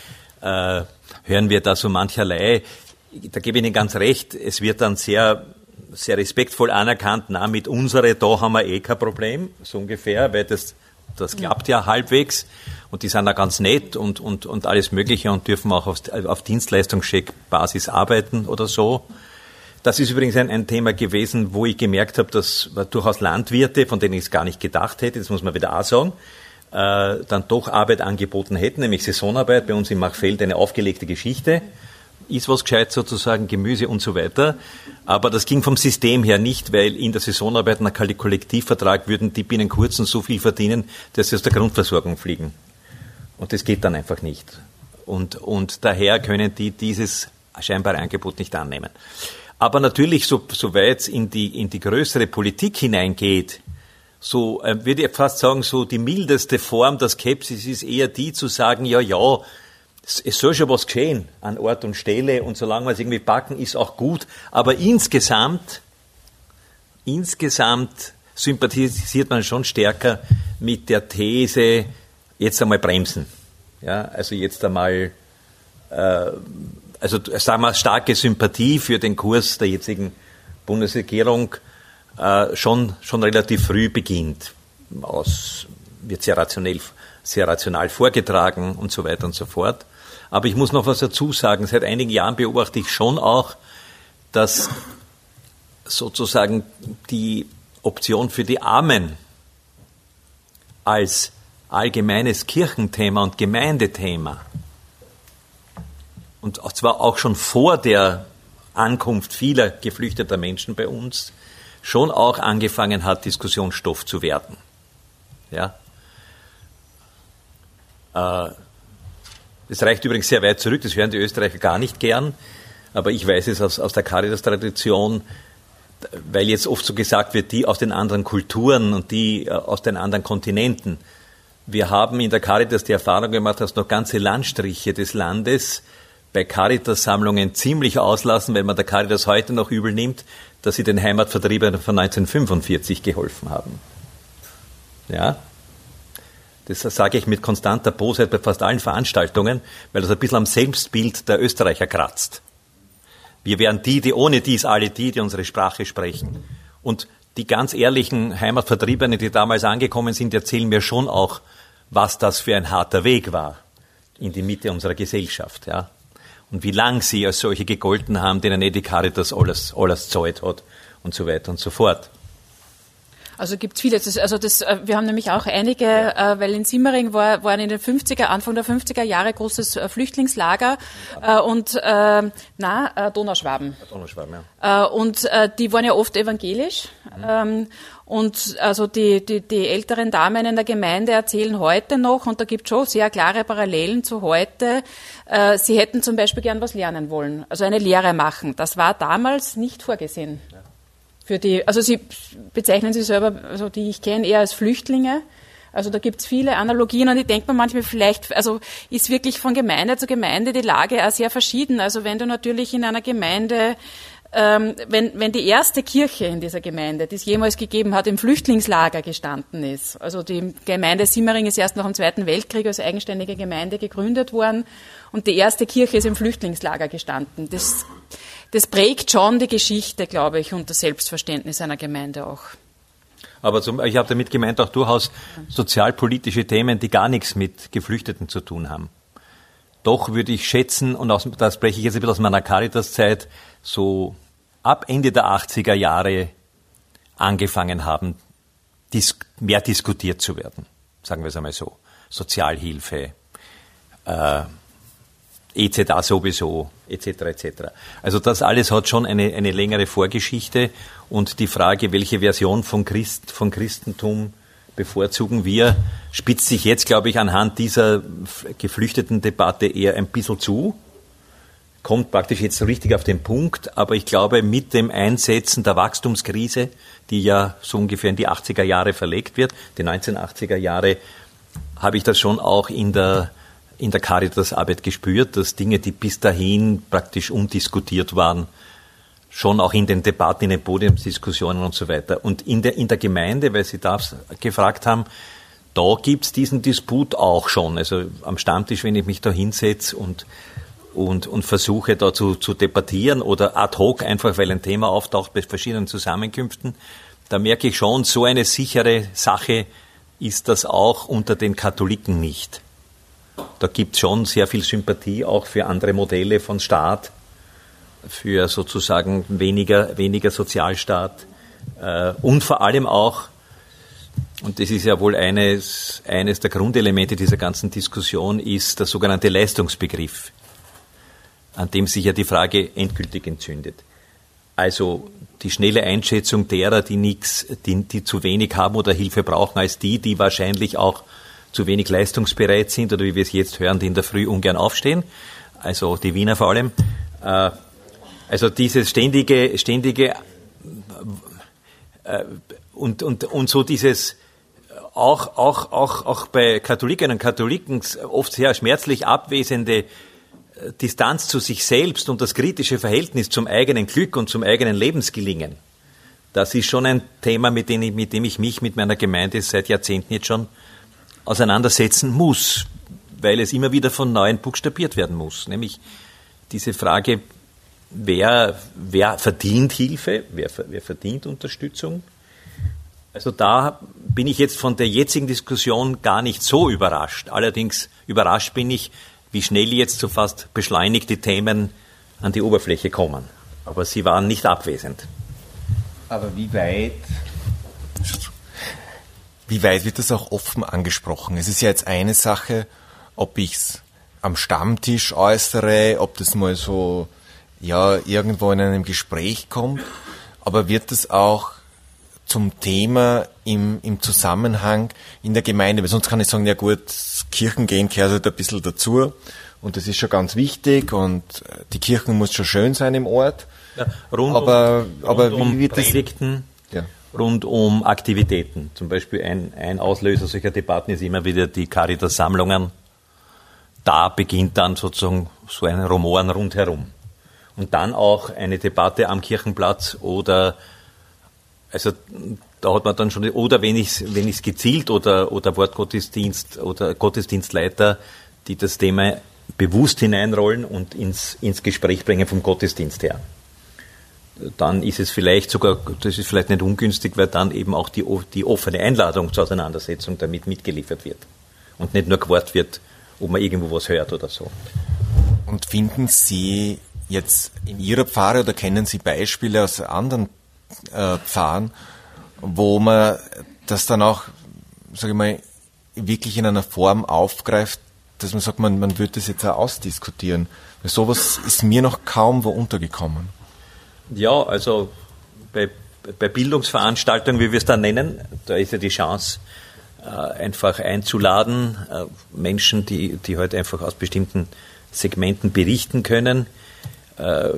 äh, hören wir da so mancherlei, da gebe ich Ihnen ganz recht, es wird dann sehr sehr respektvoll anerkannt, na, mit unsere, da haben wir eh kein Problem, so ungefähr, weil das, das klappt ja halbwegs. Und die sind da ganz nett und, und, und alles Mögliche und dürfen auch auf, auf Dienstleistungscheck-Basis arbeiten oder so. Das ist übrigens ein, ein, Thema gewesen, wo ich gemerkt habe, dass durchaus Landwirte, von denen ich es gar nicht gedacht hätte, das muss man wieder auch sagen, äh, dann doch Arbeit angeboten hätten, nämlich Saisonarbeit, bei uns im Machfeld eine aufgelegte Geschichte ist was gescheit sozusagen, Gemüse und so weiter. Aber das ging vom System her nicht, weil in der Saisonarbeit nach Kollektivvertrag würden die binnen kurzen so viel verdienen, dass sie aus der Grundversorgung fliegen. Und das geht dann einfach nicht. Und, und daher können die dieses scheinbare Angebot nicht annehmen. Aber natürlich, so, so weit in die, in die größere Politik hineingeht, so äh, würde ich fast sagen, so die mildeste Form der Skepsis ist eher die zu sagen, ja, ja, es soll schon was geschehen an Ort und Stelle und solange wir es irgendwie packen, ist auch gut. Aber insgesamt, insgesamt sympathisiert man schon stärker mit der These, jetzt einmal bremsen. Ja, also jetzt einmal, äh, also sagen wir starke Sympathie für den Kurs der jetzigen Bundesregierung äh, schon, schon relativ früh beginnt. Aus, wird sehr rationell, sehr rational vorgetragen und so weiter und so fort. Aber ich muss noch was dazu sagen. Seit einigen Jahren beobachte ich schon auch, dass sozusagen die Option für die Armen als allgemeines Kirchenthema und Gemeindethema und zwar auch schon vor der Ankunft vieler geflüchteter Menschen bei uns schon auch angefangen hat, Diskussionsstoff zu werden. Ja. Äh, das reicht übrigens sehr weit zurück, das hören die Österreicher gar nicht gern, aber ich weiß es aus, aus der Caritas-Tradition, weil jetzt oft so gesagt wird, die aus den anderen Kulturen und die äh, aus den anderen Kontinenten. Wir haben in der Caritas die Erfahrung gemacht, dass noch ganze Landstriche des Landes bei Caritas-Sammlungen ziemlich auslassen, wenn man der Caritas heute noch übel nimmt, dass sie den Heimatvertriebenen von 1945 geholfen haben. Ja, das sage ich mit konstanter Bosheit bei fast allen Veranstaltungen, weil das ein bisschen am Selbstbild der Österreicher kratzt. Wir wären die, die ohne dies alle die, die unsere Sprache sprechen. Und die ganz ehrlichen Heimatvertriebenen, die damals angekommen sind, erzählen mir schon auch, was das für ein harter Weg war in die Mitte unserer Gesellschaft, ja. Und wie lang sie als solche gegolten haben, denen Edi Caritas alles, alles zahlt hat und so weiter und so fort. Also gibt es viele. also das, äh, wir haben nämlich auch einige, ja. äh, weil in Simmering war, waren in den 50er, Anfang der 50er Jahre großes äh, Flüchtlingslager äh, und äh, na, äh, Donauschwaben. Donauschwaben, ja. Äh, und äh, die waren ja oft evangelisch. Mhm. Ähm, und also die, die, die älteren Damen in der Gemeinde erzählen heute noch, und da gibt es schon sehr klare Parallelen zu heute, äh, sie hätten zum Beispiel gern was lernen wollen, also eine Lehre machen. Das war damals nicht vorgesehen. Für die, also Sie bezeichnen Sie selber, also die ich kenne, eher als Flüchtlinge. Also da gibt es viele Analogien und ich denke mir manchmal vielleicht, also ist wirklich von Gemeinde zu Gemeinde die Lage auch sehr verschieden. Also wenn du natürlich in einer Gemeinde ähm, wenn, wenn die erste Kirche in dieser Gemeinde, die es jemals gegeben hat, im Flüchtlingslager gestanden ist, also die Gemeinde Simmering ist erst nach dem Zweiten Weltkrieg als eigenständige Gemeinde gegründet worden und die erste Kirche ist im Flüchtlingslager gestanden. Das, das prägt schon die Geschichte, glaube ich, und das Selbstverständnis einer Gemeinde auch. Aber zum, ich habe damit gemeint auch durchaus sozialpolitische Themen, die gar nichts mit Geflüchteten zu tun haben. Doch würde ich schätzen, und aus, da spreche ich jetzt ein bisschen aus meiner Caritas-Zeit, so ab Ende der 80er Jahre angefangen haben, dis mehr diskutiert zu werden. Sagen wir es einmal so. Sozialhilfe, äh, EZA sowieso, etc. etc. Also das alles hat schon eine, eine längere Vorgeschichte und die Frage, welche Version von, Christ, von Christentum bevorzugen wir, spitzt sich jetzt, glaube ich, anhand dieser geflüchteten Debatte eher ein bisschen zu, kommt praktisch jetzt richtig auf den Punkt, aber ich glaube, mit dem Einsetzen der Wachstumskrise, die ja so ungefähr in die 80er Jahre verlegt wird, die 1980er Jahre, habe ich das schon auch in der in der Caritas-Arbeit gespürt, dass Dinge, die bis dahin praktisch undiskutiert waren, schon auch in den Debatten, in den Podiumsdiskussionen und so weiter. Und in der, in der Gemeinde, weil Sie da gefragt haben, da gibt's diesen Disput auch schon. Also am Stammtisch, wenn ich mich da hinsetze und, und, und versuche da zu, zu debattieren oder ad hoc, einfach weil ein Thema auftaucht bei verschiedenen Zusammenkünften, da merke ich schon, so eine sichere Sache ist das auch unter den Katholiken nicht. Da gibt es schon sehr viel Sympathie auch für andere Modelle von Staat, für sozusagen weniger, weniger Sozialstaat äh, und vor allem auch, und das ist ja wohl eines, eines der Grundelemente dieser ganzen Diskussion, ist der sogenannte Leistungsbegriff, an dem sich ja die Frage endgültig entzündet. Also die schnelle Einschätzung derer, die nichts, die, die zu wenig haben oder Hilfe brauchen, als die, die wahrscheinlich auch zu wenig leistungsbereit sind oder wie wir es jetzt hören, die in der Früh ungern aufstehen, also die Wiener vor allem. Äh, also dieses ständige, ständige äh, und, und, und so dieses auch, auch, auch, auch bei Katholiken und Katholiken oft sehr schmerzlich abwesende äh, Distanz zu sich selbst und das kritische Verhältnis zum eigenen Glück und zum eigenen Lebensgelingen. Das ist schon ein Thema, mit dem ich, mit dem ich mich mit meiner Gemeinde seit Jahrzehnten jetzt schon auseinandersetzen muss, weil es immer wieder von neuem buchstabiert werden muss. Nämlich diese Frage, wer, wer verdient Hilfe, wer, wer verdient Unterstützung. Also da bin ich jetzt von der jetzigen Diskussion gar nicht so überrascht. Allerdings überrascht bin ich, wie schnell jetzt so fast beschleunigte Themen an die Oberfläche kommen. Aber sie waren nicht abwesend. Aber wie weit wie weit wird das auch offen angesprochen? Es ist ja jetzt eine Sache, ob ich's am Stammtisch äußere, ob das mal so ja irgendwo in einem Gespräch kommt, aber wird das auch zum Thema im, im Zusammenhang in der Gemeinde, weil sonst kann ich sagen, ja gut, Kirchen gehen gehört halt ein bisschen dazu und das ist schon ganz wichtig und die Kirchen muss schon schön sein im Ort. Ja, rund aber, um, aber rund wie wird um Predigten, ja rund um Aktivitäten. Zum Beispiel ein, ein Auslöser solcher Debatten ist immer wieder die Caritas-Sammlungen. Da beginnt dann sozusagen so ein Rumoren rundherum. Und dann auch eine Debatte am Kirchenplatz oder, also da hat man dann schon, oder wenn ich es wenn gezielt oder, oder Wortgottesdienst oder Gottesdienstleiter, die das Thema bewusst hineinrollen und ins, ins Gespräch bringen vom Gottesdienst her dann ist es vielleicht sogar, das ist vielleicht nicht ungünstig, weil dann eben auch die, die offene Einladung zur Auseinandersetzung damit mitgeliefert wird. Und nicht nur gewartet wird, ob man irgendwo was hört oder so. Und finden Sie jetzt in Ihrer Pfarre oder kennen Sie Beispiele aus anderen äh, Pfarren, wo man das dann auch, sage ich mal, wirklich in einer Form aufgreift, dass man sagt, man, man würde das jetzt auch ausdiskutieren. Weil sowas ist mir noch kaum wo untergekommen. Ja, also bei, bei Bildungsveranstaltungen, wie wir es dann nennen, da ist ja die Chance, äh, einfach einzuladen, äh, Menschen, die, die heute halt einfach aus bestimmten Segmenten berichten können. Äh,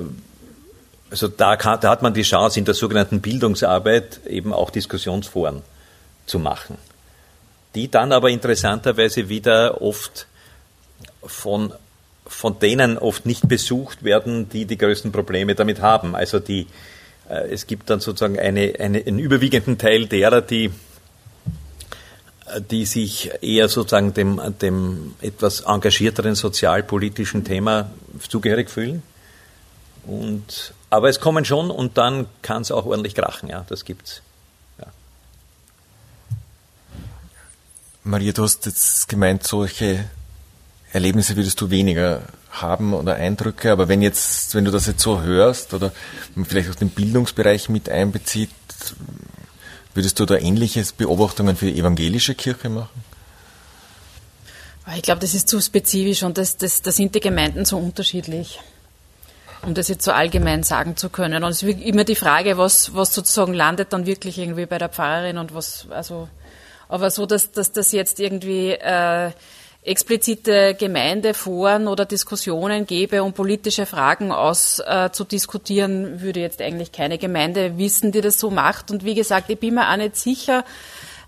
also da, kann, da hat man die Chance, in der sogenannten Bildungsarbeit eben auch Diskussionsforen zu machen, die dann aber interessanterweise wieder oft von von denen oft nicht besucht werden, die die größten Probleme damit haben. Also die, äh, es gibt dann sozusagen eine, eine, einen überwiegenden Teil derer, die die sich eher sozusagen dem, dem etwas engagierteren sozialpolitischen Thema zugehörig fühlen. Und, aber es kommen schon und dann kann es auch ordentlich krachen, ja, das gibt's. Maria, du hast jetzt gemeint, solche Erlebnisse würdest du weniger haben oder Eindrücke, aber wenn jetzt, wenn du das jetzt so hörst oder vielleicht auch den Bildungsbereich mit einbezieht, Würdest du da ähnliches Beobachtungen für die evangelische Kirche machen? Ich glaube, das ist zu spezifisch und das, das, da sind die Gemeinden so unterschiedlich, um das jetzt so allgemein sagen zu können. Und es ist immer die Frage, was, was sozusagen landet dann wirklich irgendwie bei der Pfarrerin und was, also, aber so, dass, dass das jetzt irgendwie äh, explizite Gemeindeforen oder Diskussionen gäbe, um politische Fragen auszudiskutieren, äh, würde jetzt eigentlich keine Gemeinde wissen, die das so macht. Und wie gesagt, ich bin mir auch nicht sicher,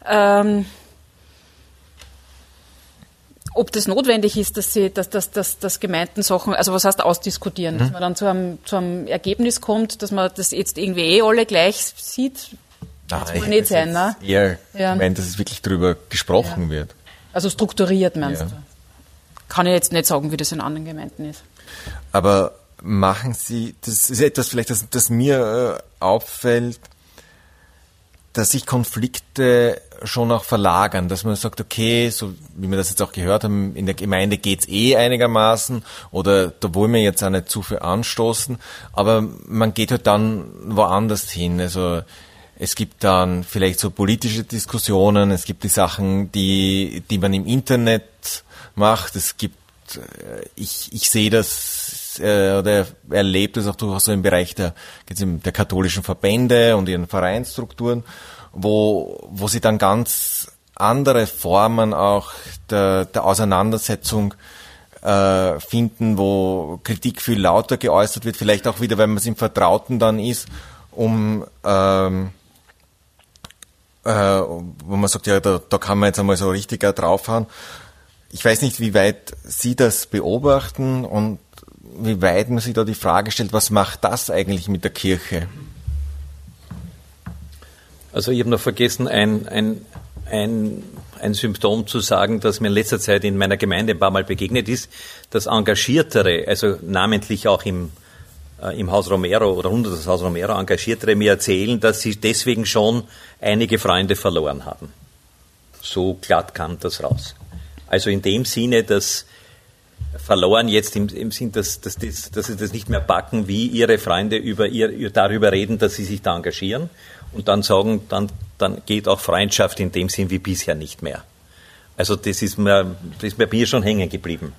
ähm, ob das notwendig ist, dass sie, dass, dass, dass, dass Gemeinden Sachen, also was heißt ausdiskutieren, mhm. dass man dann zu einem, zu einem Ergebnis kommt, dass man das jetzt irgendwie eh alle gleich sieht. Das Nein, nicht sein, ne? Eher ja. gemeint, dass es wirklich darüber gesprochen ja. wird. Also strukturiert meinst ja. du? Kann ich jetzt nicht sagen, wie das in anderen Gemeinden ist. Aber machen Sie, das ist etwas vielleicht, das, das mir äh, auffällt, dass sich Konflikte schon auch verlagern, dass man sagt, okay, so wie wir das jetzt auch gehört haben, in der Gemeinde geht's eh einigermaßen oder da wollen wir jetzt auch nicht zu viel anstoßen, aber man geht halt dann woanders hin. Also es gibt dann vielleicht so politische Diskussionen, es gibt die Sachen, die, die man im Internet macht, es gibt, äh, ich, ich sehe das äh, oder erlebe das auch durchaus so im Bereich der, der katholischen Verbände und ihren Vereinsstrukturen, wo, wo sie dann ganz andere Formen auch der, der Auseinandersetzung äh, finden, wo Kritik viel lauter geäußert wird, vielleicht auch wieder, wenn man es im Vertrauten dann ist, um ähm, äh, wo man sagt, ja, da, da kann man jetzt einmal so richtiger draufhauen. Ich weiß nicht, wie weit Sie das beobachten und wie weit man sich da die Frage stellt, was macht das eigentlich mit der Kirche? Also ich habe noch vergessen, ein, ein, ein, ein Symptom zu sagen, das mir in letzter Zeit in meiner Gemeinde ein paar Mal begegnet ist, dass Engagiertere, also namentlich auch im im Haus Romero oder rund das Haus Romero Engagierte mir erzählen, dass sie deswegen schon einige Freunde verloren haben. So glatt kam das raus. Also in dem Sinne, dass verloren jetzt im, im Sinn, dass, dass, dass, dass sie das nicht mehr backen, wie ihre Freunde über ihr, darüber reden, dass sie sich da engagieren und dann sagen, dann, dann geht auch Freundschaft in dem Sinn wie bisher nicht mehr. Also das ist mir, das ist mir schon hängen geblieben.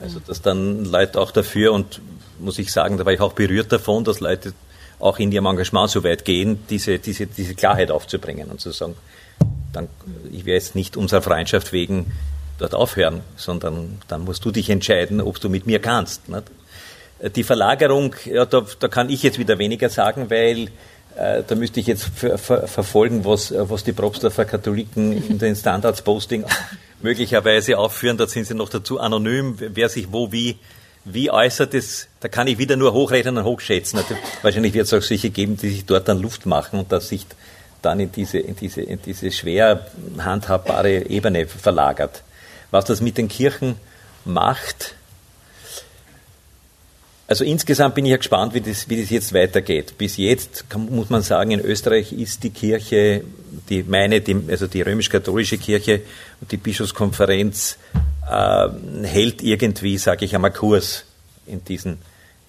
Also dass dann Leute auch dafür und muss ich sagen, da war ich auch berührt davon, dass Leute auch in ihrem Engagement so weit gehen, diese, diese, diese Klarheit aufzubringen und zu sagen, dann, ich werde jetzt nicht unserer Freundschaft wegen dort aufhören, sondern dann musst du dich entscheiden, ob du mit mir kannst. Nicht? Die Verlagerung, ja, da, da kann ich jetzt wieder weniger sagen, weil äh, da müsste ich jetzt ver, ver, verfolgen, was, was die Probstdorfer Katholiken in den Standards-Posting möglicherweise aufführen. Da sind sie noch dazu anonym, wer sich wo wie wie äußert es, da kann ich wieder nur hochrechnen und hochschätzen. Wahrscheinlich wird es auch solche geben, die sich dort dann Luft machen und das sich dann in diese, in diese, in diese schwer handhabbare Ebene verlagert. Was das mit den Kirchen macht, also insgesamt bin ich ja gespannt, wie das, wie das jetzt weitergeht. Bis jetzt kann, muss man sagen, in Österreich ist die Kirche, die meine, die, also die römisch-katholische Kirche und die Bischofskonferenz hält irgendwie, sage ich einmal, Kurs in diesen,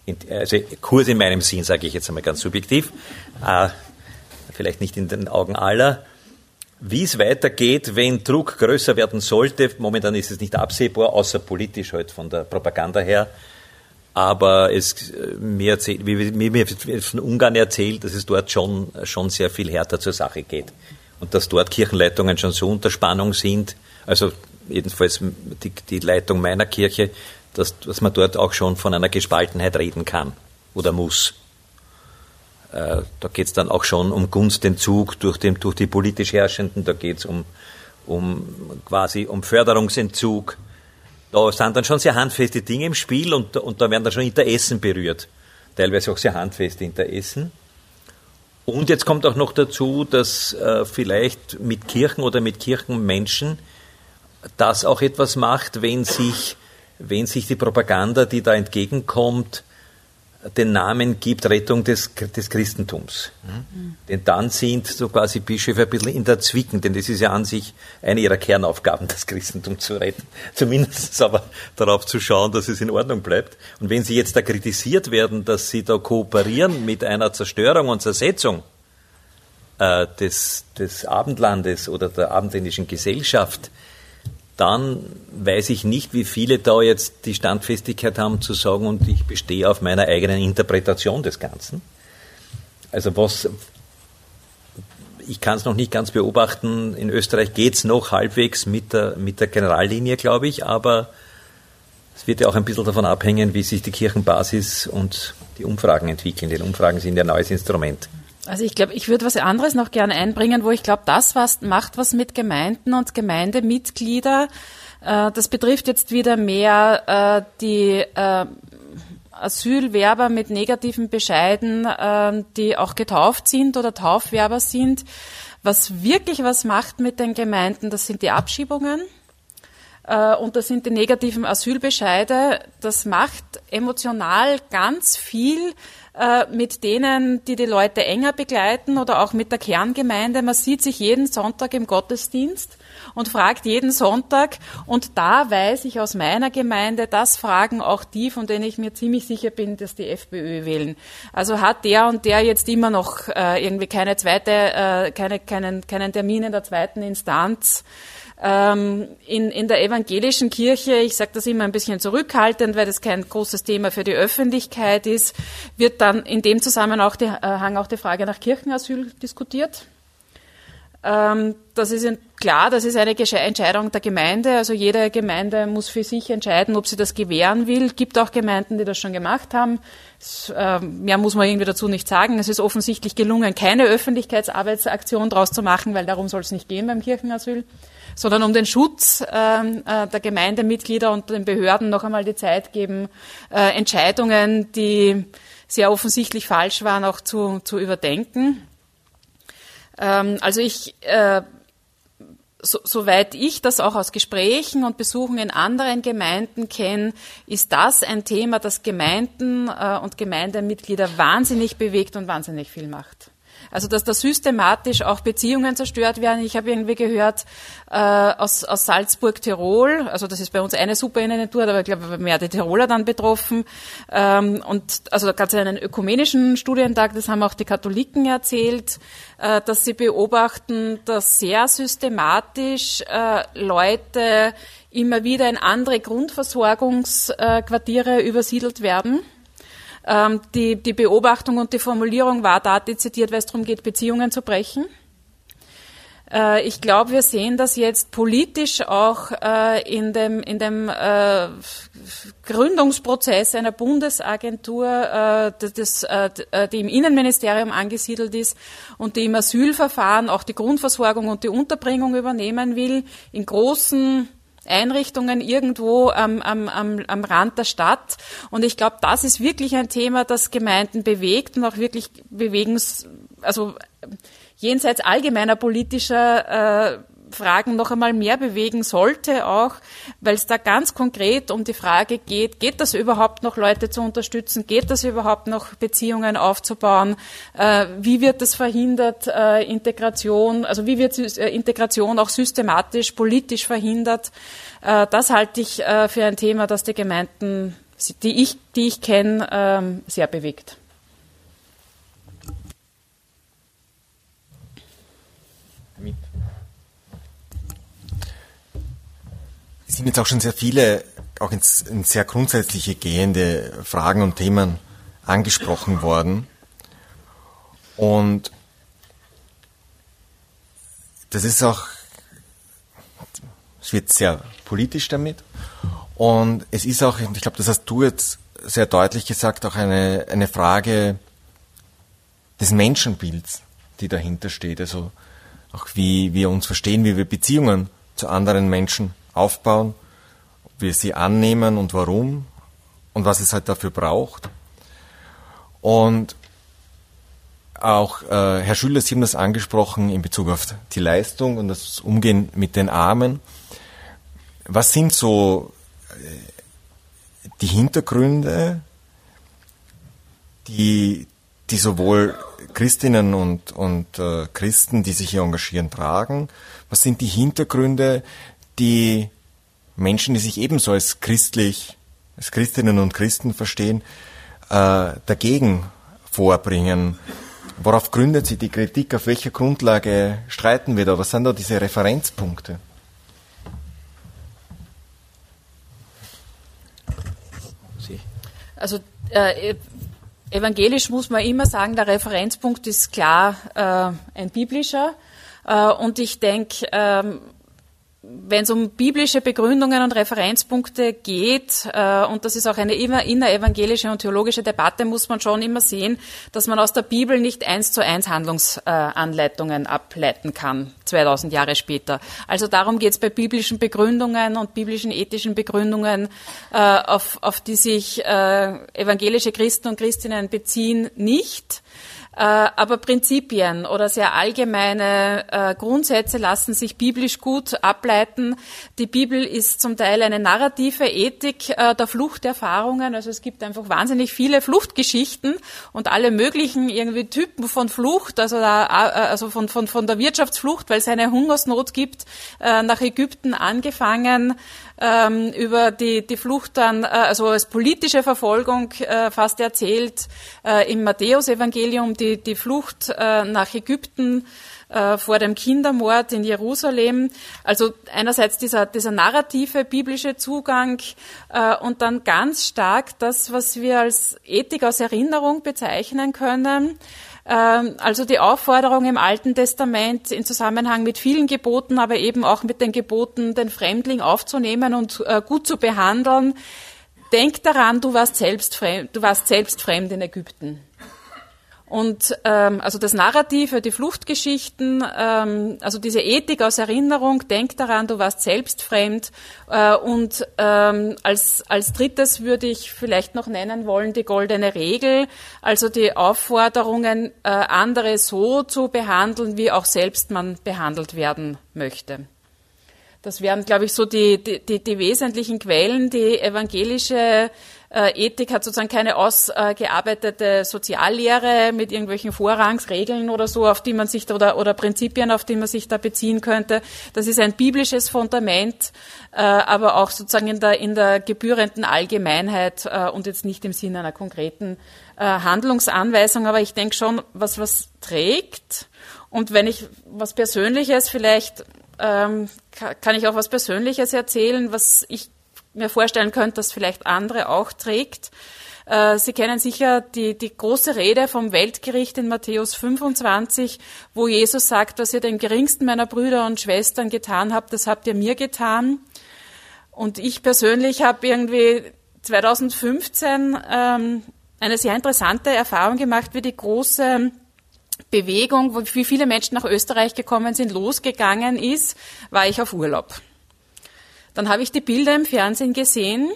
in, also Kurs in meinem Sinn, sage ich jetzt einmal ganz subjektiv, äh, vielleicht nicht in den Augen aller. Wie es weitergeht, wenn Druck größer werden sollte, momentan ist es nicht absehbar, außer politisch halt von der Propaganda her, aber es, mir, erzählt, wie, mir wird von Ungarn erzählt, dass es dort schon, schon sehr viel härter zur Sache geht. Und dass dort Kirchenleitungen schon so unter Spannung sind, also jedenfalls die, die Leitung meiner Kirche, dass, dass man dort auch schon von einer Gespaltenheit reden kann oder muss. Äh, da geht es dann auch schon um Gunstentzug durch, den, durch die politisch Herrschenden, da geht es um, um quasi um Förderungsentzug. da sind dann schon sehr handfeste Dinge im Spiel und, und da werden dann schon Interessen berührt. Teilweise auch sehr handfeste Interessen. Und jetzt kommt auch noch dazu, dass äh, vielleicht mit Kirchen oder mit Kirchenmenschen das auch etwas macht, wenn sich, wenn sich die Propaganda, die da entgegenkommt, den Namen gibt Rettung des, des Christentums. Mhm. Denn dann sind so quasi Bischöfe ein bisschen in der Zwicken, denn das ist ja an sich eine ihrer Kernaufgaben, das Christentum zu retten. Zumindest aber darauf zu schauen, dass es in Ordnung bleibt. Und wenn sie jetzt da kritisiert werden, dass sie da kooperieren mit einer Zerstörung und Zersetzung äh, des, des Abendlandes oder der abendländischen Gesellschaft, dann weiß ich nicht, wie viele da jetzt die Standfestigkeit haben zu sagen, und ich bestehe auf meiner eigenen Interpretation des Ganzen. Also was, ich kann es noch nicht ganz beobachten, in Österreich geht es noch halbwegs mit der, mit der Generallinie, glaube ich, aber es wird ja auch ein bisschen davon abhängen, wie sich die Kirchenbasis und die Umfragen entwickeln. Die Umfragen sind ja ein neues Instrument. Also ich glaube, ich würde was anderes noch gerne einbringen, wo ich glaube, das was macht was mit Gemeinden und Gemeindemitglieder. Äh, das betrifft jetzt wieder mehr äh, die äh, Asylwerber mit negativen Bescheiden, äh, die auch getauft sind oder Taufwerber sind. Was wirklich was macht mit den Gemeinden, das sind die Abschiebungen. Äh, und das sind die negativen Asylbescheide. Das macht emotional ganz viel äh, mit denen, die die Leute enger begleiten oder auch mit der Kerngemeinde. Man sieht sich jeden Sonntag im Gottesdienst und fragt jeden Sonntag. Und da weiß ich aus meiner Gemeinde, das fragen auch die, von denen ich mir ziemlich sicher bin, dass die FPÖ wählen. Also hat der und der jetzt immer noch äh, irgendwie keine zweite, äh, keine, keinen, keinen Termin in der zweiten Instanz ähm, in, in der evangelischen Kirche, ich sage das immer ein bisschen zurückhaltend, weil das kein großes Thema für die Öffentlichkeit ist, wird dann in dem Zusammenhang äh, auch die Frage nach Kirchenasyl diskutiert. Ähm, das ist klar, das ist eine Entscheidung der Gemeinde. Also jede Gemeinde muss für sich entscheiden, ob sie das gewähren will. Gibt auch Gemeinden, die das schon gemacht haben. Äh, mehr muss man irgendwie dazu nicht sagen. Es ist offensichtlich gelungen, keine Öffentlichkeitsarbeitsaktion daraus zu machen, weil darum soll es nicht gehen beim Kirchenasyl sondern um den Schutz ähm, äh, der Gemeindemitglieder und den Behörden noch einmal die Zeit geben, äh, Entscheidungen, die sehr offensichtlich falsch waren, auch zu, zu überdenken. Ähm, also ich äh, so, soweit ich das auch aus Gesprächen und Besuchen in anderen Gemeinden kenne, ist das ein Thema, das Gemeinden äh, und Gemeindemitglieder wahnsinnig bewegt und wahnsinnig viel macht. Also dass da systematisch auch Beziehungen zerstört werden. Ich habe irgendwie gehört äh, aus, aus Salzburg, Tirol, also das ist bei uns eine Superintendentur, aber ich glaube, mehr die Tiroler dann betroffen. Ähm, und also da gab es einen ökumenischen Studientag, das haben auch die Katholiken erzählt, äh, dass sie beobachten, dass sehr systematisch äh, Leute immer wieder in andere Grundversorgungsquartiere übersiedelt werden ähm, die, die Beobachtung und die Formulierung war da dezidiert, weil es darum geht, Beziehungen zu brechen. Äh, ich glaube, wir sehen das jetzt politisch auch äh, in dem, in dem äh, Gründungsprozess einer Bundesagentur, die im Innenministerium angesiedelt ist und die im Asylverfahren auch die Grundversorgung und die Unterbringung übernehmen will, in großen Einrichtungen irgendwo am, am, am, am Rand der Stadt. Und ich glaube, das ist wirklich ein Thema, das Gemeinden bewegt und auch wirklich bewegen, also jenseits allgemeiner politischer äh, Fragen noch einmal mehr bewegen sollte, auch weil es da ganz konkret um die Frage geht, geht das überhaupt noch Leute zu unterstützen, geht das überhaupt noch Beziehungen aufzubauen, äh, wie wird das verhindert, äh, Integration, also wie wird äh, Integration auch systematisch, politisch verhindert. Äh, das halte ich äh, für ein Thema, das die Gemeinden, die ich, die ich kenne, ähm, sehr bewegt. Sind jetzt auch schon sehr viele, auch ins, in sehr grundsätzliche gehende Fragen und Themen angesprochen worden. Und das ist auch, es wird sehr politisch damit. Und es ist auch, ich glaube, das hast du jetzt sehr deutlich gesagt, auch eine, eine Frage des Menschenbilds, die dahinter steht. Also auch wie wir uns verstehen, wie wir Beziehungen zu anderen Menschen aufbauen wir sie annehmen und warum und was es halt dafür braucht. Und auch äh, Herr Schüler, Sie haben das angesprochen in Bezug auf die Leistung und das Umgehen mit den Armen. Was sind so äh, die Hintergründe, die, die sowohl Christinnen und, und äh, Christen, die sich hier engagieren, tragen? Was sind die Hintergründe, die Menschen, die sich ebenso als christlich, als Christinnen und Christen verstehen, äh, dagegen vorbringen? Worauf gründet sich die Kritik? Auf welcher Grundlage streiten wir da? Was sind da diese Referenzpunkte? Also äh, evangelisch muss man immer sagen, der Referenzpunkt ist klar äh, ein biblischer. Äh, und ich denke, ähm, wenn es um biblische Begründungen und Referenzpunkte geht, äh, und das ist auch eine immer innerevangelische und theologische Debatte, muss man schon immer sehen, dass man aus der Bibel nicht eins zu eins Handlungsanleitungen äh, ableiten kann, 2000 Jahre später. Also darum geht es bei biblischen Begründungen und biblischen ethischen Begründungen, äh, auf, auf die sich äh, evangelische Christen und Christinnen beziehen, nicht. Äh, aber Prinzipien oder sehr allgemeine äh, Grundsätze lassen sich biblisch gut ableiten. Die Bibel ist zum Teil eine narrative Ethik äh, der Fluchterfahrungen. Also es gibt einfach wahnsinnig viele Fluchtgeschichten und alle möglichen irgendwie Typen von Flucht, also, da, also von, von, von der Wirtschaftsflucht, weil es eine Hungersnot gibt, nach Ägypten angefangen ähm, über die, die Flucht dann, äh, also als politische Verfolgung äh, fast erzählt, äh, im Matthäusevangelium die, die Flucht äh, nach Ägypten äh, vor dem Kindermord in Jerusalem. Also einerseits dieser, dieser narrative biblische Zugang äh, und dann ganz stark das, was wir als Ethik aus Erinnerung bezeichnen können. Ähm, also die Aufforderung im Alten Testament in Zusammenhang mit vielen Geboten, aber eben auch mit den Geboten, den Fremdling aufzunehmen und äh, gut zu behandeln. Denk daran, du warst selbst fremd, du warst selbst fremd in Ägypten. Und ähm, also das Narrative, die Fluchtgeschichten, ähm, also diese Ethik aus Erinnerung, denk daran, du warst selbst fremd. Äh, und ähm, als, als drittes würde ich vielleicht noch nennen wollen die goldene Regel, also die Aufforderungen, äh, andere so zu behandeln, wie auch selbst man behandelt werden möchte. Das wären, glaube ich, so die, die, die, die wesentlichen Quellen, die evangelische äh, Ethik hat sozusagen keine ausgearbeitete Soziallehre mit irgendwelchen Vorrangsregeln oder so, auf die man sich oder, oder Prinzipien, auf die man sich da beziehen könnte. Das ist ein biblisches Fundament, äh, aber auch sozusagen in der, in der gebührenden Allgemeinheit äh, und jetzt nicht im Sinne einer konkreten Handlungsanweisung. Aber ich denke schon, was was trägt. Und wenn ich was Persönliches vielleicht ähm, kann ich auch was Persönliches erzählen, was ich mir vorstellen könnte, dass vielleicht andere auch trägt. Äh, Sie kennen sicher die, die große Rede vom Weltgericht in Matthäus 25, wo Jesus sagt, was ihr den geringsten meiner Brüder und Schwestern getan habt, das habt ihr mir getan. Und ich persönlich habe irgendwie 2015 ähm, eine sehr interessante Erfahrung gemacht, wie die große Bewegung, wie viele Menschen nach Österreich gekommen sind, losgegangen ist, war ich auf Urlaub. Dann habe ich die Bilder im Fernsehen gesehen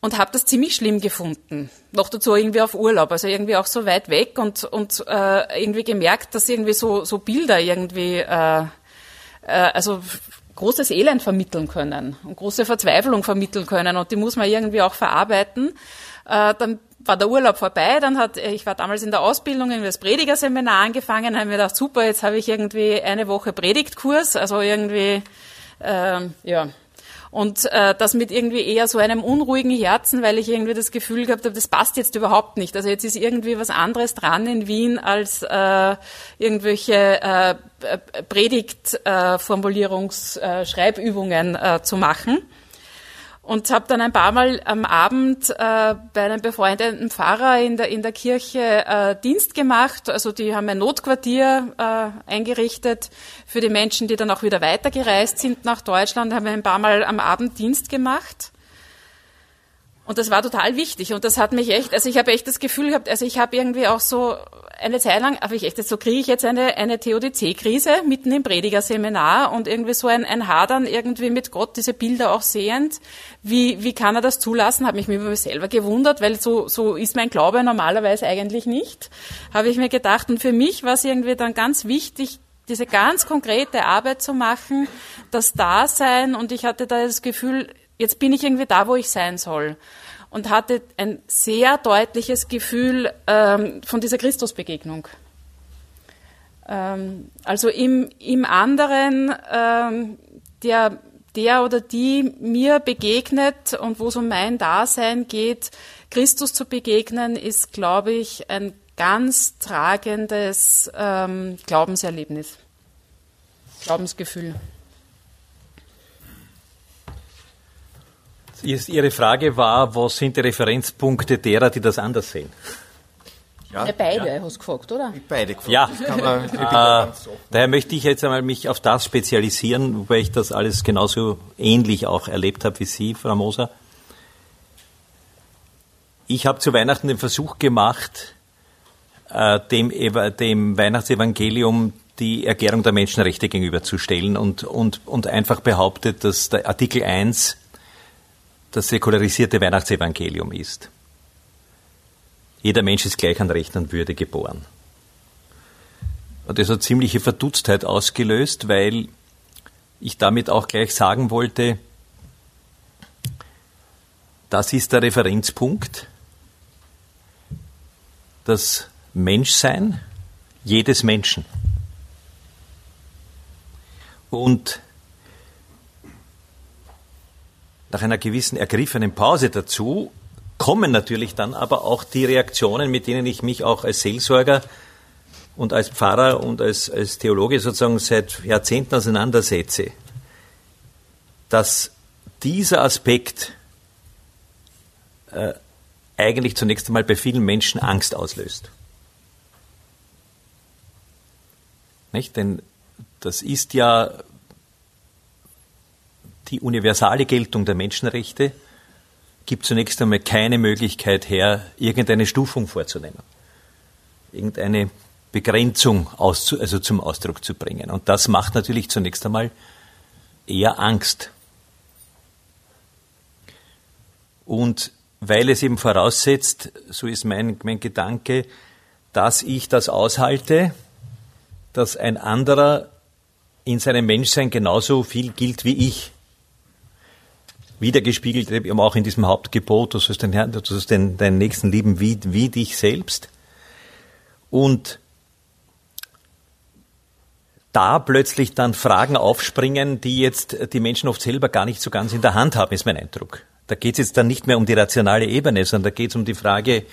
und habe das ziemlich schlimm gefunden. Noch dazu irgendwie auf Urlaub, also irgendwie auch so weit weg und, und äh, irgendwie gemerkt, dass irgendwie so, so Bilder irgendwie, äh, äh, also großes Elend vermitteln können und große Verzweiflung vermitteln können und die muss man irgendwie auch verarbeiten. Äh, dann war der Urlaub vorbei, dann hat, ich war damals in der Ausbildung in das Predigerseminar angefangen, habe mir gedacht, super, jetzt habe ich irgendwie eine Woche Predigtkurs, also irgendwie ähm, ja. Und äh, das mit irgendwie eher so einem unruhigen Herzen, weil ich irgendwie das Gefühl gehabt habe, das passt jetzt überhaupt nicht. Also jetzt ist irgendwie was anderes dran in Wien, als äh, irgendwelche äh, Predigtformulierungsschreibübungen äh, äh, zu machen und habe dann ein paar Mal am Abend äh, bei einem befreundeten Pfarrer in der, in der Kirche äh, Dienst gemacht. Also die haben ein Notquartier äh, eingerichtet für die Menschen, die dann auch wieder weitergereist sind nach Deutschland, haben wir ein paar Mal am Abend Dienst gemacht. Und das war total wichtig und das hat mich echt, also ich habe echt das Gefühl gehabt, also ich habe irgendwie auch so eine Zeit lang, aber ich echt, so kriege ich jetzt eine, eine Theodizee-Krise mitten im Predigerseminar und irgendwie so ein, ein Hadern irgendwie mit Gott, diese Bilder auch sehend. Wie, wie kann er das zulassen? Habe mich mich selber gewundert, weil so, so ist mein Glaube normalerweise eigentlich nicht. Habe ich mir gedacht. Und für mich war es irgendwie dann ganz wichtig, diese ganz konkrete Arbeit zu machen, das Dasein und ich hatte da das Gefühl, jetzt bin ich irgendwie da, wo ich sein soll und hatte ein sehr deutliches Gefühl ähm, von dieser Christusbegegnung. Ähm, also im, im anderen, ähm, der, der oder die mir begegnet und wo es um mein Dasein geht, Christus zu begegnen, ist, glaube ich, ein ganz tragendes ähm, Glaubenserlebnis, Glaubensgefühl. Ihre Frage war, was sind die Referenzpunkte derer, die das anders sehen? Ja, ja beide ja. hast du gefragt, oder? Beide gefragt. Ja, äh, daher möchte ich jetzt einmal mich auf das spezialisieren, wobei ich das alles genauso ähnlich auch erlebt habe wie Sie, Frau Moser. Ich habe zu Weihnachten den Versuch gemacht, äh, dem, dem Weihnachtsevangelium die Erklärung der Menschenrechte gegenüberzustellen und, und, und einfach behauptet, dass der Artikel 1 das säkularisierte Weihnachtsevangelium ist. Jeder Mensch ist gleich an Recht und Würde geboren. Und das hat ziemliche Verdutztheit ausgelöst, weil ich damit auch gleich sagen wollte, das ist der Referenzpunkt, das Menschsein jedes Menschen. Und nach einer gewissen ergriffenen Pause dazu kommen natürlich dann aber auch die Reaktionen, mit denen ich mich auch als Seelsorger und als Pfarrer und als, als Theologe sozusagen seit Jahrzehnten auseinandersetze, dass dieser Aspekt äh, eigentlich zunächst einmal bei vielen Menschen Angst auslöst. Nicht? Denn das ist ja die universale Geltung der Menschenrechte gibt zunächst einmal keine Möglichkeit her, irgendeine Stufung vorzunehmen, irgendeine Begrenzung auszu, also zum Ausdruck zu bringen. Und das macht natürlich zunächst einmal eher Angst. Und weil es eben voraussetzt, so ist mein, mein Gedanke, dass ich das aushalte, dass ein anderer in seinem Menschsein genauso viel gilt wie ich wiedergespiegelt eben auch in diesem Hauptgebot, du sollst, den Herrn, du sollst den, deinen Nächsten lieben wie, wie dich selbst. Und da plötzlich dann Fragen aufspringen, die jetzt die Menschen oft selber gar nicht so ganz in der Hand haben, ist mein Eindruck. Da geht es jetzt dann nicht mehr um die rationale Ebene, sondern da geht es um die Frage,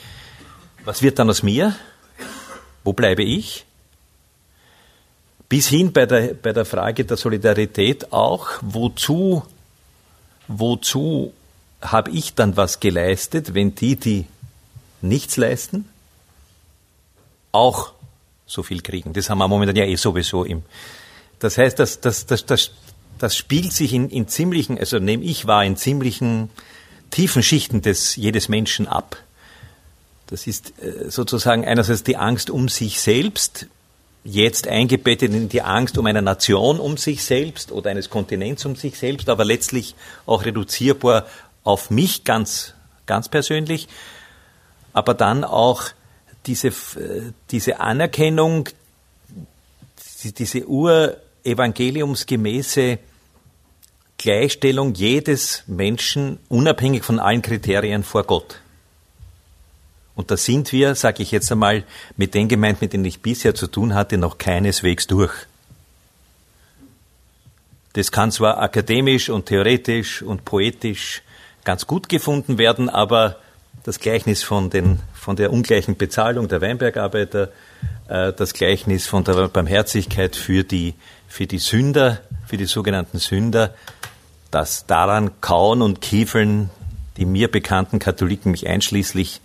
was wird dann aus mir? Wo bleibe ich? Bis hin bei der, bei der Frage der Solidarität auch, wozu wozu habe ich dann was geleistet, wenn die, die nichts leisten, auch so viel kriegen. Das haben wir momentan ja eh sowieso im. Das heißt, das, das, das, das, das spielt sich in, in ziemlichen, also nehme ich wahr, in ziemlichen tiefen Schichten des jedes Menschen ab. Das ist äh, sozusagen einerseits die Angst um sich selbst, jetzt eingebettet in die Angst um eine Nation um sich selbst oder eines Kontinents um sich selbst, aber letztlich auch reduzierbar auf mich ganz, ganz persönlich. Aber dann auch diese, diese Anerkennung, diese urevangeliumsgemäße Gleichstellung jedes Menschen unabhängig von allen Kriterien vor Gott. Und da sind wir, sage ich jetzt einmal, mit den Gemeinden, mit denen ich bisher zu tun hatte, noch keineswegs durch. Das kann zwar akademisch und theoretisch und poetisch ganz gut gefunden werden, aber das Gleichnis von, den, von der ungleichen Bezahlung der Weinbergarbeiter, äh, das Gleichnis von der Barmherzigkeit für die, für die Sünder, für die sogenannten Sünder, dass daran kauen und kiefeln die mir bekannten Katholiken, mich einschließlich,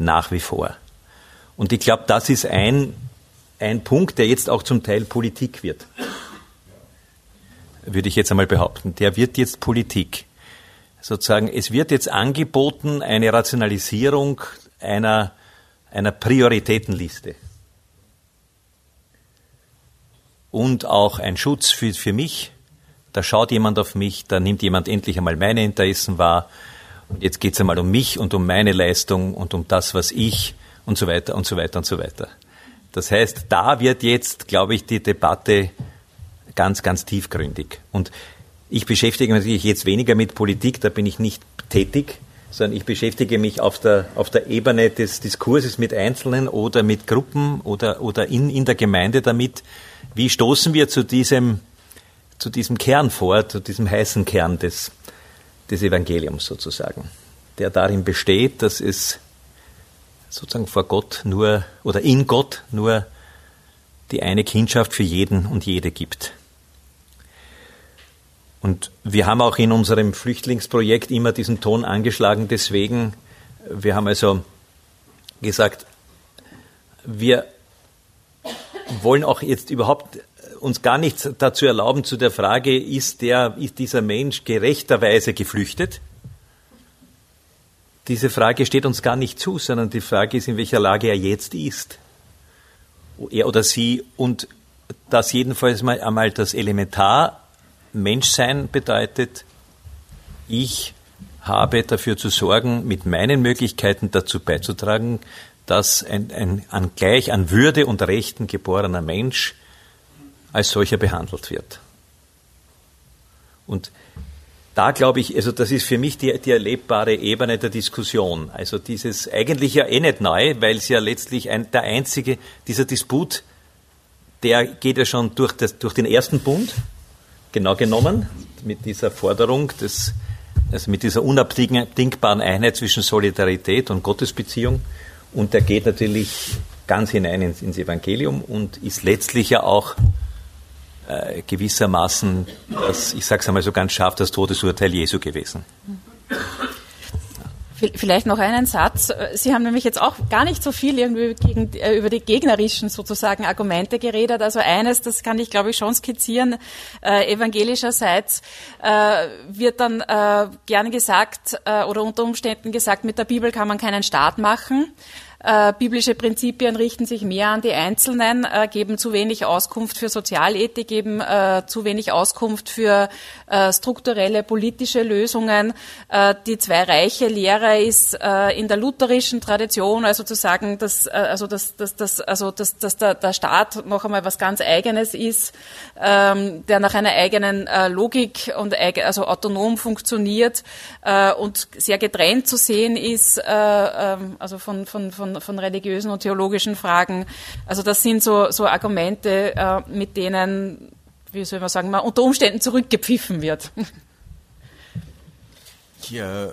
nach wie vor. Und ich glaube, das ist ein, ein Punkt, der jetzt auch zum Teil Politik wird. Würde ich jetzt einmal behaupten. Der wird jetzt Politik. Sozusagen, es wird jetzt angeboten eine Rationalisierung einer, einer Prioritätenliste. und auch ein Schutz für, für mich. Da schaut jemand auf mich, da nimmt jemand endlich einmal meine Interessen wahr. Und jetzt geht es einmal um mich und um meine Leistung und um das, was ich und so weiter und so weiter und so weiter. Das heißt, da wird jetzt, glaube ich, die Debatte ganz, ganz tiefgründig. Und ich beschäftige mich natürlich jetzt weniger mit Politik, da bin ich nicht tätig, sondern ich beschäftige mich auf der, auf der Ebene des Diskurses mit Einzelnen oder mit Gruppen oder, oder in, in der Gemeinde damit, wie stoßen wir zu diesem, zu diesem Kern vor, zu diesem heißen Kern des, des Evangeliums sozusagen, der darin besteht, dass es sozusagen vor Gott nur oder in Gott nur die eine Kindschaft für jeden und jede gibt. Und wir haben auch in unserem Flüchtlingsprojekt immer diesen Ton angeschlagen. Deswegen, wir haben also gesagt, wir wollen auch jetzt überhaupt uns gar nichts dazu erlauben zu der Frage, ist der, ist dieser Mensch gerechterweise geflüchtet? Diese Frage steht uns gar nicht zu, sondern die Frage ist, in welcher Lage er jetzt ist. Er oder sie und das jedenfalls mal einmal das Elementar Menschsein bedeutet, ich habe dafür zu sorgen, mit meinen Möglichkeiten dazu beizutragen, dass ein, ein an gleich an Würde und Rechten geborener Mensch als solcher behandelt wird. Und da glaube ich, also das ist für mich die, die erlebbare Ebene der Diskussion. Also dieses eigentlich ja eh nicht neu, weil es ja letztlich ein, der einzige, dieser Disput, der geht ja schon durch, das, durch den ersten Bund, genau genommen, mit dieser Forderung des, also mit dieser unabdingbaren Einheit zwischen Solidarität und Gottesbeziehung. Und der geht natürlich ganz hinein ins, ins Evangelium und ist letztlich ja auch äh, gewissermaßen, das, ich sage es einmal so ganz scharf, das Todesurteil Jesu gewesen. Vielleicht noch einen Satz. Sie haben nämlich jetzt auch gar nicht so viel irgendwie gegen, äh, über die gegnerischen sozusagen Argumente geredet. Also eines, das kann ich glaube ich schon skizzieren, äh, evangelischerseits äh, wird dann äh, gerne gesagt äh, oder unter Umständen gesagt, mit der Bibel kann man keinen Staat machen. Äh, biblische Prinzipien richten sich mehr an die Einzelnen, äh, geben zu wenig Auskunft für Sozialethik, geben äh, zu wenig Auskunft für äh, strukturelle politische Lösungen. Äh, die Zwei-Reiche-Lehre ist äh, in der lutherischen Tradition, also zu sagen, dass, also dass, dass, dass, also dass, dass der, der Staat noch einmal was ganz Eigenes ist, ähm, der nach einer eigenen Logik und also autonom funktioniert und sehr getrennt zu sehen ist, ähm, also von, von, von von, religiösen und theologischen Fragen. Also das sind so, so Argumente, äh, mit denen, wie soll man sagen, man unter Umständen zurückgepfiffen wird. Ja.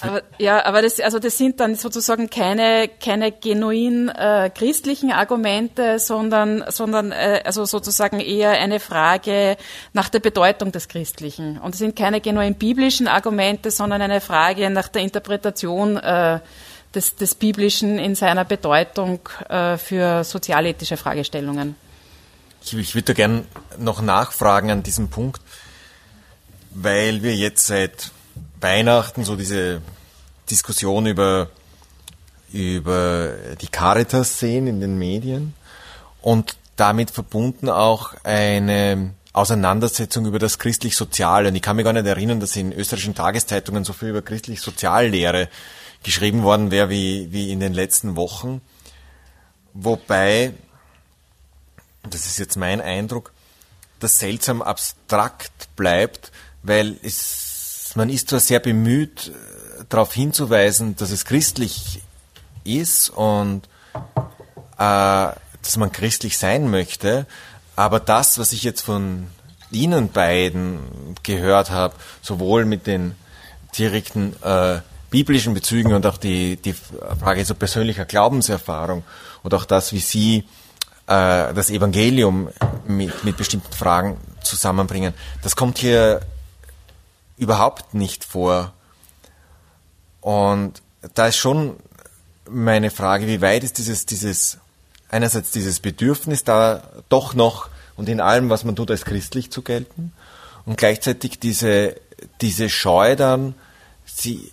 Aber, ja, aber das, also das sind dann sozusagen keine, keine genuin äh, christlichen Argumente, sondern, sondern äh, also sozusagen eher eine Frage nach der Bedeutung des Christlichen. Und es sind keine genuin biblischen Argumente, sondern eine Frage nach der Interpretation äh, des, des Biblischen in seiner Bedeutung äh, für sozialethische Fragestellungen. Ich, ich würde da gern noch nachfragen an diesem Punkt, weil wir jetzt seit Weihnachten so diese Diskussion über, über die Caritas sehen in den Medien und damit verbunden auch eine Auseinandersetzung über das christlich-soziale. Und ich kann mich gar nicht erinnern, dass in österreichischen Tageszeitungen so viel über christlich-soziallehre geschrieben worden wäre wie, wie in den letzten Wochen. Wobei, das ist jetzt mein Eindruck, das seltsam abstrakt bleibt, weil es, man ist zwar sehr bemüht, äh, darauf hinzuweisen, dass es christlich ist und äh, dass man christlich sein möchte, aber das, was ich jetzt von Ihnen beiden gehört habe, sowohl mit den direkten äh, biblischen Bezügen und auch die, die Frage so persönlicher Glaubenserfahrung und auch das, wie Sie äh, das Evangelium mit, mit bestimmten Fragen zusammenbringen, das kommt hier überhaupt nicht vor. Und da ist schon meine Frage, wie weit ist dieses, dieses, einerseits dieses Bedürfnis da doch noch und in allem, was man tut, als christlich zu gelten und gleichzeitig diese, diese Scheu dann, sie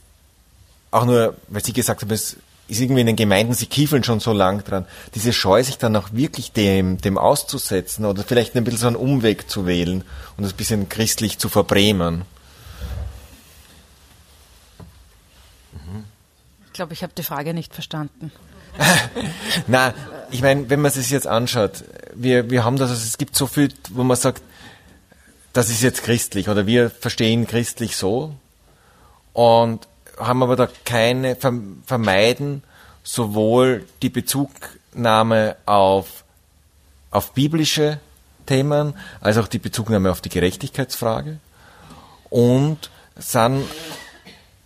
auch nur, weil Sie gesagt haben, es ist irgendwie in den Gemeinden, sie kiefeln schon so lang dran. Diese Scheu, sich dann auch wirklich dem, dem auszusetzen oder vielleicht ein bisschen so einen Umweg zu wählen und das ein bisschen christlich zu verbremen. Ich glaube, ich habe die Frage nicht verstanden. Na, ich meine, wenn man es jetzt anschaut, wir, wir haben das, also es gibt so viel, wo man sagt, das ist jetzt christlich oder wir verstehen christlich so und haben aber da keine, vermeiden sowohl die Bezugnahme auf, auf biblische Themen als auch die Bezugnahme auf die Gerechtigkeitsfrage. Und sind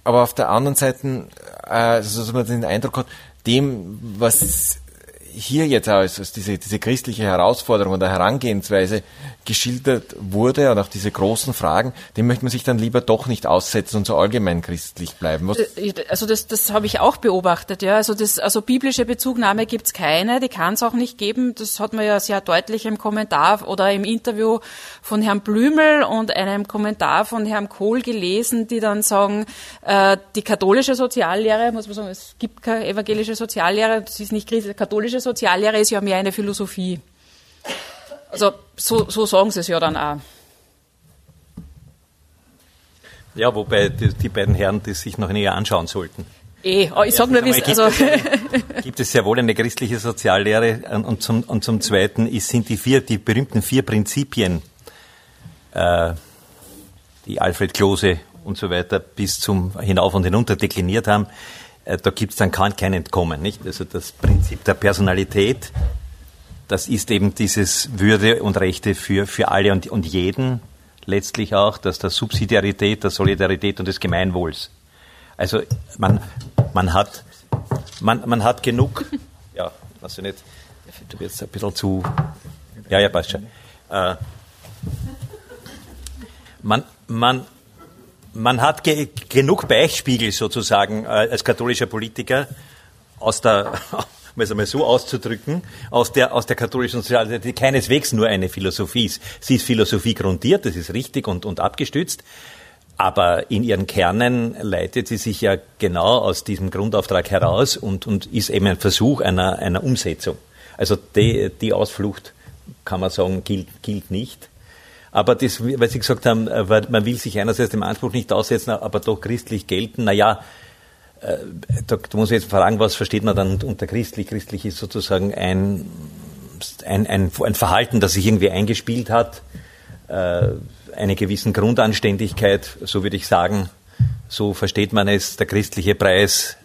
aber auf der anderen Seite, äh, also, dass man den Eindruck hat, dem, was hier jetzt als, als diese, diese christliche Herausforderung oder Herangehensweise geschildert wurde und auch diese großen Fragen, dem möchte man sich dann lieber doch nicht aussetzen und so allgemein christlich bleiben. Was äh, also das, das habe ich auch beobachtet, ja. Also das, also biblische Bezugnahme gibt's keine, die kann es auch nicht geben. Das hat man ja sehr deutlich im Kommentar oder im Interview von Herrn Blümel und einem Kommentar von Herrn Kohl gelesen, die dann sagen, äh, die katholische Soziallehre, muss man sagen, es gibt keine evangelische Soziallehre, das ist nicht katholische Soziallehre, ist ja mehr eine Philosophie. Also so, so sagen sie es ja dann auch. Ja, wobei die, die, beiden Herren das sich noch näher anschauen sollten. Eh, ich sage nur, wie es... Also gibt es sehr wohl eine christliche Soziallehre und zum, und zum Zweiten ist, sind die, vier, die berühmten vier Prinzipien, äh, die Alfred Klose und so weiter bis zum Hinauf und Hinunter dekliniert haben, da gibt es dann kein, kein Entkommen. Nicht? Also das Prinzip der Personalität, das ist eben dieses Würde und Rechte für, für alle und, und jeden, letztlich auch, dass der Subsidiarität, der Solidarität und des Gemeinwohls. Also man, man, hat, man, man hat genug, ja, also nicht, du wirst ein bisschen zu, ja, ja, passt schon. Äh, man, man, man hat ge genug Beichtspiegel sozusagen äh, als katholischer Politiker aus der um es einmal so auszudrücken, aus der, aus der katholischen Sozialität, die keineswegs nur eine Philosophie ist. Sie ist Philosophie grundiert, das ist richtig und, und abgestützt. Aber in ihren Kernen leitet sie sich ja genau aus diesem Grundauftrag heraus und, und ist eben ein Versuch einer, einer Umsetzung. Also die, die Ausflucht, kann man sagen, gilt, gilt nicht. Aber das, weil Sie gesagt haben, äh, man will sich einerseits dem Anspruch nicht aussetzen, aber doch christlich gelten. Na ja, äh, da, da muss ich jetzt fragen, was versteht man dann unter christlich? Christlich ist sozusagen ein, ein, ein, ein Verhalten, das sich irgendwie eingespielt hat, äh, eine gewissen Grundanständigkeit, so würde ich sagen. So versteht man es, der christliche Preis,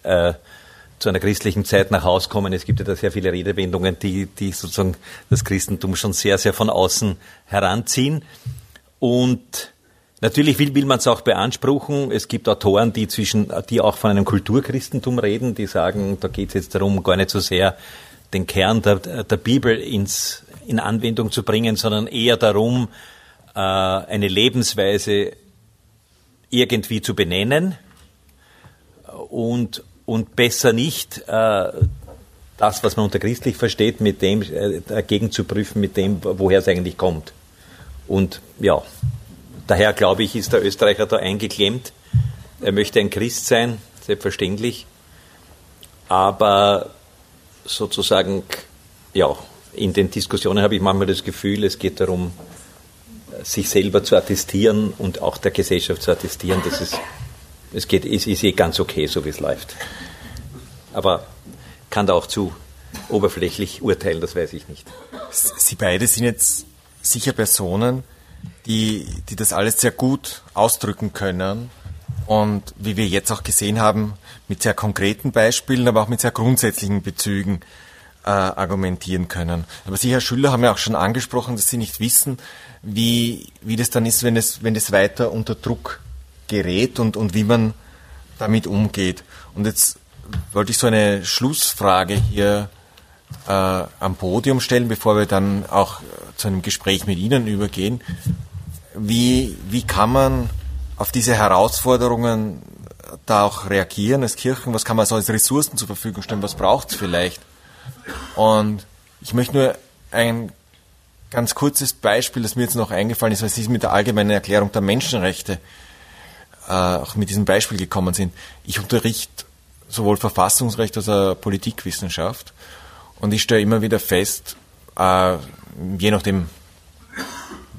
zu einer christlichen Zeit nach Hause kommen. Es gibt ja da sehr viele Redewendungen, die, die sozusagen das Christentum schon sehr, sehr von außen heranziehen. Und Natürlich will, will man es auch beanspruchen. Es gibt Autoren, die zwischen, die auch von einem Kulturchristentum reden, die sagen, da geht es jetzt darum, gar nicht so sehr den Kern der, der Bibel ins, in Anwendung zu bringen, sondern eher darum, äh, eine Lebensweise irgendwie zu benennen und, und besser nicht äh, das, was man unter christlich versteht, mit dem äh, dagegen zu prüfen, mit dem, woher es eigentlich kommt. Und ja, Daher glaube ich, ist der Österreicher da eingeklemmt. Er möchte ein Christ sein, selbstverständlich. Aber sozusagen, ja, in den Diskussionen habe ich manchmal das Gefühl, es geht darum, sich selber zu attestieren und auch der Gesellschaft zu attestieren, dass es, es geht, ist, ist eh ganz okay, so wie es läuft. Aber kann da auch zu oberflächlich urteilen, das weiß ich nicht. Sie beide sind jetzt sicher Personen, die, die das alles sehr gut ausdrücken können und wie wir jetzt auch gesehen haben, mit sehr konkreten Beispielen, aber auch mit sehr grundsätzlichen Bezügen äh, argumentieren können. Aber Sie, Herr Schüller, haben ja auch schon angesprochen, dass Sie nicht wissen, wie, wie das dann ist, wenn es, wenn es weiter unter Druck gerät und, und wie man damit umgeht. Und jetzt wollte ich so eine Schlussfrage hier äh, am Podium stellen, bevor wir dann auch zu einem Gespräch mit Ihnen übergehen. Wie, wie kann man auf diese Herausforderungen da auch reagieren als Kirchen? Was kann man so als Ressourcen zur Verfügung stellen? Was braucht es vielleicht? Und ich möchte nur ein ganz kurzes Beispiel, das mir jetzt noch eingefallen ist, weil Sie mit der allgemeinen Erklärung der Menschenrechte äh, auch mit diesem Beispiel gekommen sind. Ich unterrichte sowohl Verfassungsrecht als auch Politikwissenschaft. Und ich stelle immer wieder fest, äh, je nachdem,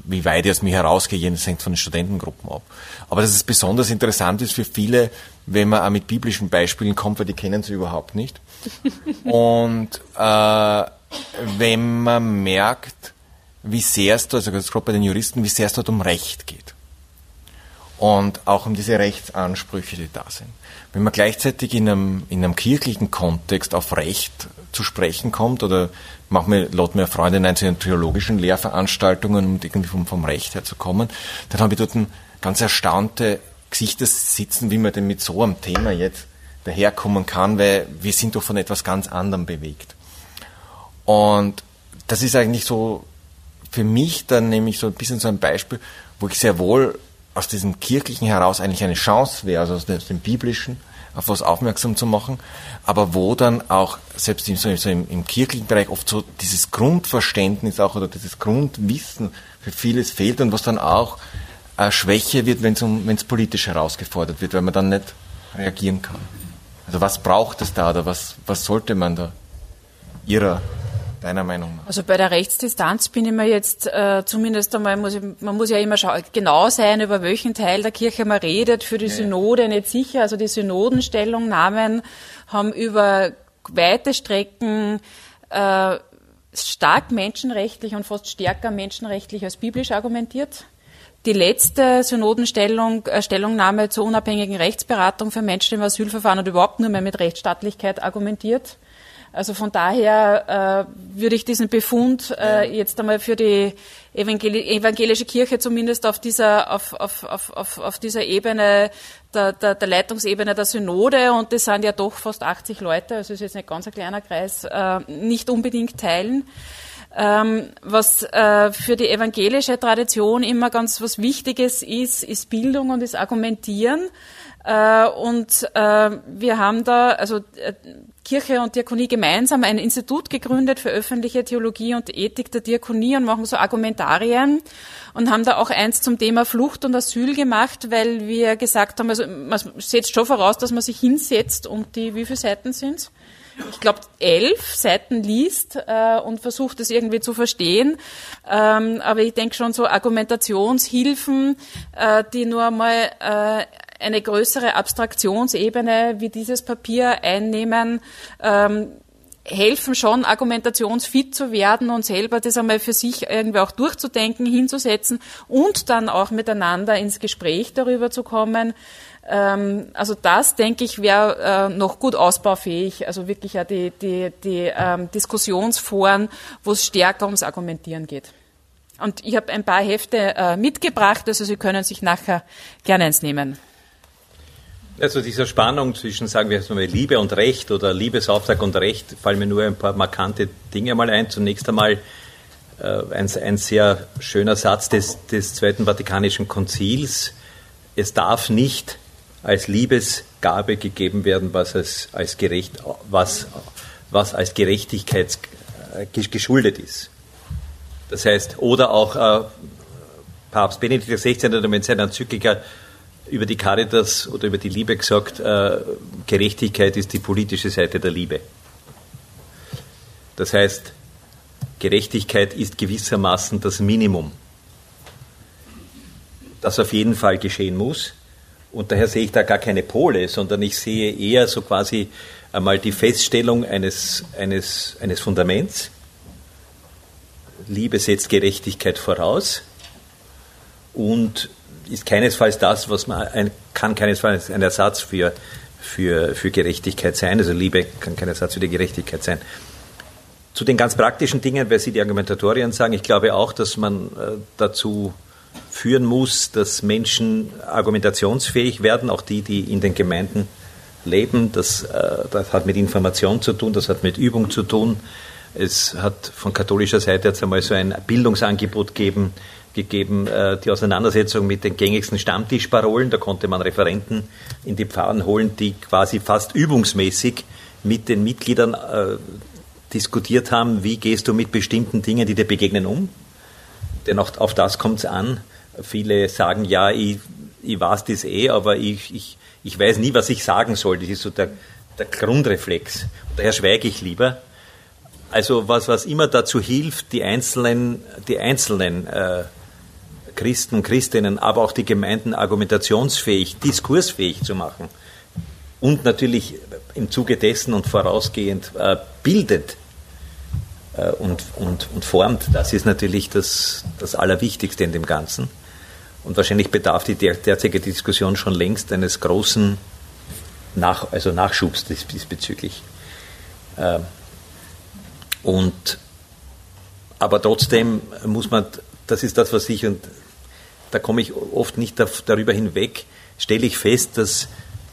wie weit ich aus mir herausgehe, das hängt von den Studentengruppen ab. Aber dass es besonders interessant ist für viele, wenn man auch mit biblischen Beispielen kommt, weil die kennen sie überhaupt nicht. Und äh, wenn man merkt, wie sehr es dort, also gerade bei den Juristen, wie sehr es dort um Recht geht. Und auch um diese Rechtsansprüche, die da sind. Wenn man gleichzeitig in einem, in einem kirchlichen Kontext auf Recht zu sprechen kommt oder manchmal lädt mir Freunde ein zu ihren theologischen Lehrveranstaltungen, um irgendwie vom, vom Recht her zu kommen, dann habe ich dort ein ganz erstaunte Gesichter sitzen, wie man denn mit so einem Thema jetzt daherkommen kann, weil wir sind doch von etwas ganz anderem bewegt. Und das ist eigentlich so für mich dann nämlich so ein bisschen so ein Beispiel, wo ich sehr wohl aus diesem Kirchlichen heraus eigentlich eine Chance wäre, also aus dem Biblischen, auf was aufmerksam zu machen, aber wo dann auch, selbst im, so im, im kirchlichen Bereich, oft so dieses Grundverständnis auch oder dieses Grundwissen für vieles fehlt und was dann auch äh, Schwäche wird, wenn es um, politisch herausgefordert wird, weil man dann nicht reagieren kann. Also was braucht es da oder was, was sollte man da Ihrer deiner Meinung nach? Also bei der Rechtsdistanz bin ich mir jetzt äh, zumindest einmal, muss ich, man muss ja immer schauen, genau sein, über welchen Teil der Kirche man redet, für die. Synode nicht sicher. Also die Synodenstellungnahmen haben über weite Strecken äh, stark menschenrechtlich und fast stärker menschenrechtlich als biblisch argumentiert. Die letzte Synodenstellung, äh, Stellungnahme zur unabhängigen Rechtsberatung für Menschen im Asylverfahren hat überhaupt nur mehr mit Rechtsstaatlichkeit argumentiert. Also von daher äh, würde ich diesen Befund äh, jetzt einmal für die Evangel evangelische Kirche zumindest auf dieser, auf, auf, auf, auf, dieser Ebene, der, der, der Leitungsebene der Synode, und das sind ja doch fast 80 Leute, also es ist jetzt nicht ganz ein kleiner Kreis, äh, nicht unbedingt teilen. Ähm, was äh, für die evangelische Tradition immer ganz was Wichtiges ist, ist Bildung und ist Argumentieren. Äh, und äh, wir haben da, also äh, Kirche und Diakonie gemeinsam ein Institut gegründet für öffentliche Theologie und Ethik der Diakonie und machen so Argumentarien und haben da auch eins zum Thema Flucht und Asyl gemacht, weil wir gesagt haben, also man setzt schon voraus, dass man sich hinsetzt und die, wie viele Seiten sind ich glaube, elf Seiten liest äh, und versucht es irgendwie zu verstehen. Ähm, aber ich denke schon so Argumentationshilfen, äh, die nur mal äh, eine größere Abstraktionsebene wie dieses Papier einnehmen, ähm, helfen schon, argumentationsfit zu werden und selber das einmal für sich irgendwie auch durchzudenken, hinzusetzen und dann auch miteinander ins Gespräch darüber zu kommen. Ähm, also das, denke ich, wäre äh, noch gut ausbaufähig. Also wirklich ja die, die, die ähm, Diskussionsforen, wo es stärker ums Argumentieren geht. Und ich habe ein paar Hefte äh, mitgebracht, also Sie können sich nachher gerne eins nehmen. Also dieser Spannung zwischen, sagen wir jetzt mal, Liebe und Recht oder Liebesauftrag und Recht, fallen mir nur ein paar markante Dinge mal ein. Zunächst einmal äh, ein, ein, sehr schöner Satz des, des Zweiten Vatikanischen Konzils. Es darf nicht als Liebesgabe gegeben werden, was als, als, gerecht, was, was als Gerechtigkeit äh, geschuldet ist. Das heißt, oder auch äh, Papst Benedikt XVI. in seiner Enzyklika über die Caritas oder über die Liebe gesagt, äh, Gerechtigkeit ist die politische Seite der Liebe. Das heißt, Gerechtigkeit ist gewissermaßen das Minimum, das auf jeden Fall geschehen muss. Und daher sehe ich da gar keine Pole, sondern ich sehe eher so quasi einmal die Feststellung eines, eines, eines Fundaments. Liebe setzt Gerechtigkeit voraus und ist keinesfalls das, was man ein, kann keinesfalls ein Ersatz für, für, für Gerechtigkeit sein. Also Liebe kann kein Ersatz für die Gerechtigkeit sein. Zu den ganz praktischen Dingen, weil Sie die Argumentatorien sagen, ich glaube auch, dass man äh, dazu führen muss, dass Menschen argumentationsfähig werden, auch die, die in den Gemeinden leben. Das, äh, das hat mit Information zu tun, das hat mit Übung zu tun. Es hat von katholischer Seite jetzt einmal so ein Bildungsangebot gegeben, gegeben, äh, die Auseinandersetzung mit den gängigsten Stammtischparolen. Da konnte man Referenten in die Pfarren holen, die quasi fast übungsmäßig mit den Mitgliedern äh, diskutiert haben, wie gehst du mit bestimmten Dingen, die dir begegnen, um. Denn auch auf das kommt es an. Viele sagen, ja, ich, ich weiß das eh, aber ich, ich, ich weiß nie, was ich sagen soll. Das ist so der, der Grundreflex. daher schweige ich lieber. Also was, was immer dazu hilft, die einzelnen, die einzelnen äh, Christen und Christinnen, aber auch die Gemeinden argumentationsfähig, diskursfähig zu machen und natürlich im Zuge dessen und vorausgehend äh, bildet äh, und, und, und formt, das ist natürlich das, das Allerwichtigste in dem Ganzen. Und wahrscheinlich bedarf die der, derzeitige Diskussion schon längst eines großen Nach, also Nachschubs diesbezüglich. Äh, und aber trotzdem muss man, das ist das, was ich, und da komme ich oft nicht darüber hinweg, stelle ich fest, dass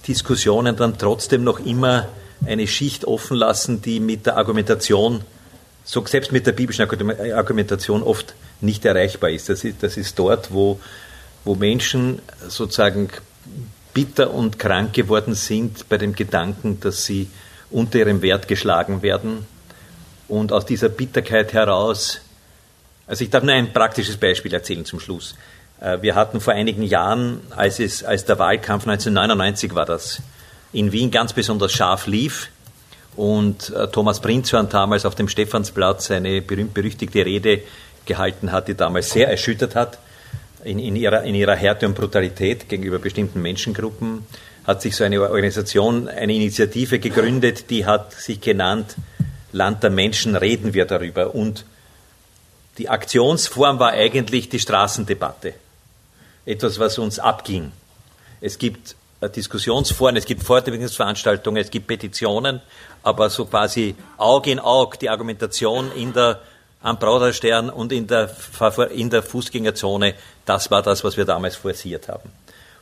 Diskussionen dann trotzdem noch immer eine Schicht offen lassen, die mit der Argumentation, so selbst mit der biblischen Argumentation oft nicht erreichbar ist. Das ist, das ist dort, wo, wo Menschen sozusagen bitter und krank geworden sind bei dem Gedanken, dass sie unter ihrem Wert geschlagen werden und aus dieser Bitterkeit heraus, also ich darf nur ein praktisches Beispiel erzählen zum Schluss. Äh, wir hatten vor einigen Jahren, als, es, als der Wahlkampf 1999 war das, in Wien ganz besonders scharf lief und äh, Thomas Prinzhorn damals auf dem Stephansplatz eine berühmt-berüchtigte Rede gehalten hat, die damals sehr erschüttert hat in, in, ihrer, in ihrer Härte und Brutalität gegenüber bestimmten Menschengruppen, hat sich so eine Organisation, eine Initiative gegründet, die hat sich genannt Land der Menschen, reden wir darüber. Und die Aktionsform war eigentlich die Straßendebatte etwas, was uns abging. Es gibt Diskussionsforen, es gibt Fortbildungsveranstaltungen, es gibt Petitionen, aber so quasi Auge in Auge die Argumentation in der, am Brauderstern und in der, in der Fußgängerzone, das war das, was wir damals forciert haben.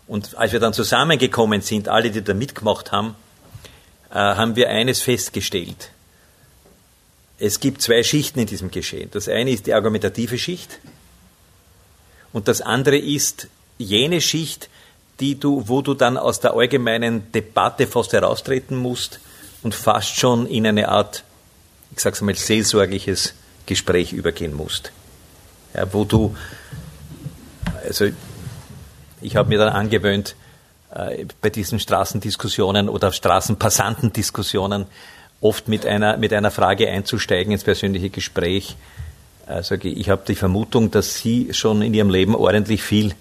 Und als wir dann zusammengekommen sind, alle, die da mitgemacht haben, äh, haben wir eines festgestellt. Es gibt zwei Schichten in diesem Geschehen. Das eine ist die argumentative Schicht, und das andere ist jene Schicht, die du, wo du dann aus der allgemeinen Debatte fast heraustreten musst und fast schon in eine Art, ich sag's mal, seelsorgliches Gespräch übergehen musst. Ja, wo du, also ich habe mir dann angewöhnt, äh, bei diesen Straßendiskussionen oder Straßenpassantendiskussionen oft mit einer, mit einer Frage einzusteigen ins persönliche Gespräch, also ich habe die Vermutung, dass Sie schon in Ihrem Leben ordentlich viel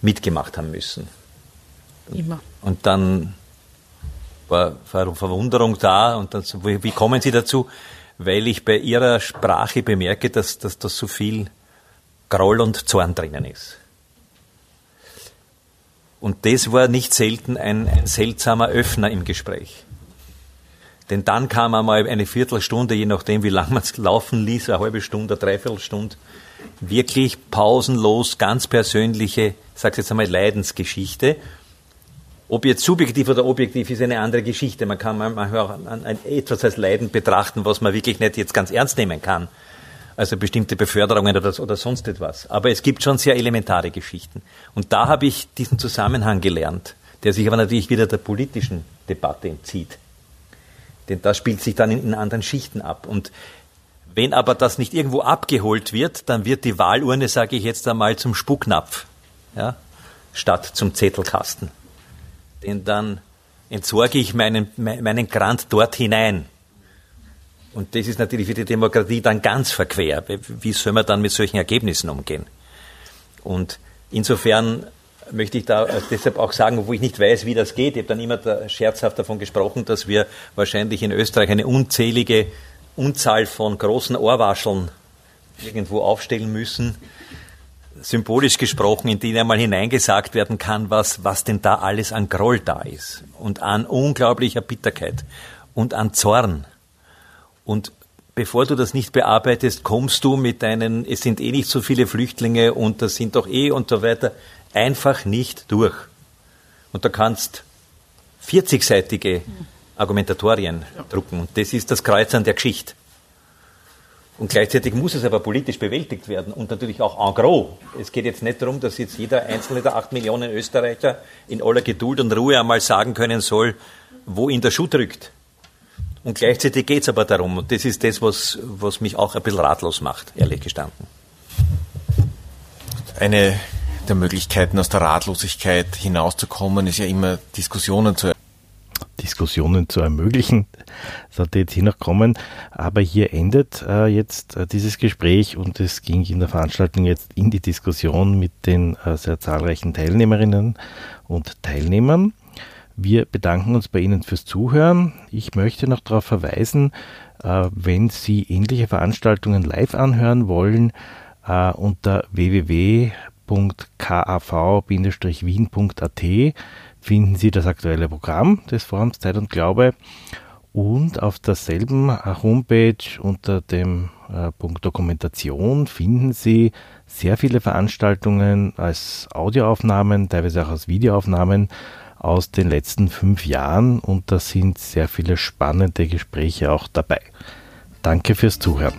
mitgemacht haben müssen. Immer. Und dann war Verwunderung da und dann, wie kommen Sie dazu? Weil ich bei Ihrer Sprache bemerke, dass, dass da so viel Groll und Zorn drinnen ist. Und das war nicht selten ein, ein seltsamer Öffner im Gespräch. Denn dann kam einmal eine Viertelstunde, je nachdem, wie lange man es laufen ließ, eine halbe Stunde, eine Dreiviertelstunde, wirklich pausenlos, ganz persönliche, ich sage jetzt einmal, Leidensgeschichte. Ob jetzt subjektiv oder objektiv ist eine andere Geschichte. Man kann manchmal auch an, an etwas als Leiden betrachten, was man wirklich nicht jetzt ganz ernst nehmen kann. Also bestimmte Beförderungen oder, oder sonst etwas. Aber es gibt schon sehr elementare Geschichten. Und da habe ich diesen Zusammenhang gelernt, der sich aber natürlich wieder der politischen Debatte entzieht. Denn das spielt sich dann in, in anderen Schichten ab. Und wenn aber das nicht irgendwo abgeholt wird, dann wird die Wahlurne, sage ich jetzt einmal, zum Spucknapf, ja, statt zum Zettelkasten. Denn dann entsorge ich meinen, meinen Grant dort hinein. Und das ist natürlich für die Demokratie dann ganz verquer. Wie soll man dann mit solchen Ergebnissen umgehen? Und insofern möchte ich da äh, deshalb auch sagen, wo ich nicht weiß, wie das geht. Ich habe dann immer da scherzhaft davon gesprochen, dass wir wahrscheinlich in Österreich eine unzählige Unzahl von großen Ohrwascheln irgendwo aufstellen müssen, symbolisch gesprochen, in die einmal hineingesagt werden kann, was, was denn da alles an Groll da ist und an unglaublicher Bitterkeit und an Zorn. Und bevor du das nicht bearbeitest, kommst du mit deinen, es sind eh nicht so viele Flüchtlinge und das sind doch eh und so weiter, einfach nicht durch. Und da kannst 40-seitige Argumentatorien ja. drucken. Und das ist das Kreuz an der Geschichte. Und gleichzeitig muss es aber politisch bewältigt werden und natürlich auch en gros. Es geht jetzt nicht darum, dass jetzt jeder einzelne der acht Millionen Österreicher in aller Geduld und Ruhe einmal sagen können soll, wo ihn der Schuh drückt. Und gleichzeitig geht es aber darum, und das ist das, was, was mich auch ein bisschen ratlos macht, ehrlich gestanden. Eine der Möglichkeiten, aus der Ratlosigkeit hinauszukommen, ist ja immer Diskussionen zu Diskussionen zu ermöglichen. Sollte jetzt hier noch kommen. Aber hier endet äh, jetzt äh, dieses Gespräch und es ging in der Veranstaltung jetzt in die Diskussion mit den äh, sehr zahlreichen Teilnehmerinnen und Teilnehmern. Wir bedanken uns bei Ihnen fürs Zuhören. Ich möchte noch darauf verweisen, äh, wenn Sie ähnliche Veranstaltungen live anhören wollen, äh, unter www.kav-wien.at finden Sie das aktuelle Programm des Forums Zeit und Glaube und auf derselben Homepage unter dem äh, Punkt Dokumentation finden Sie sehr viele Veranstaltungen als Audioaufnahmen, teilweise auch als Videoaufnahmen aus den letzten fünf Jahren und da sind sehr viele spannende Gespräche auch dabei. Danke fürs Zuhören.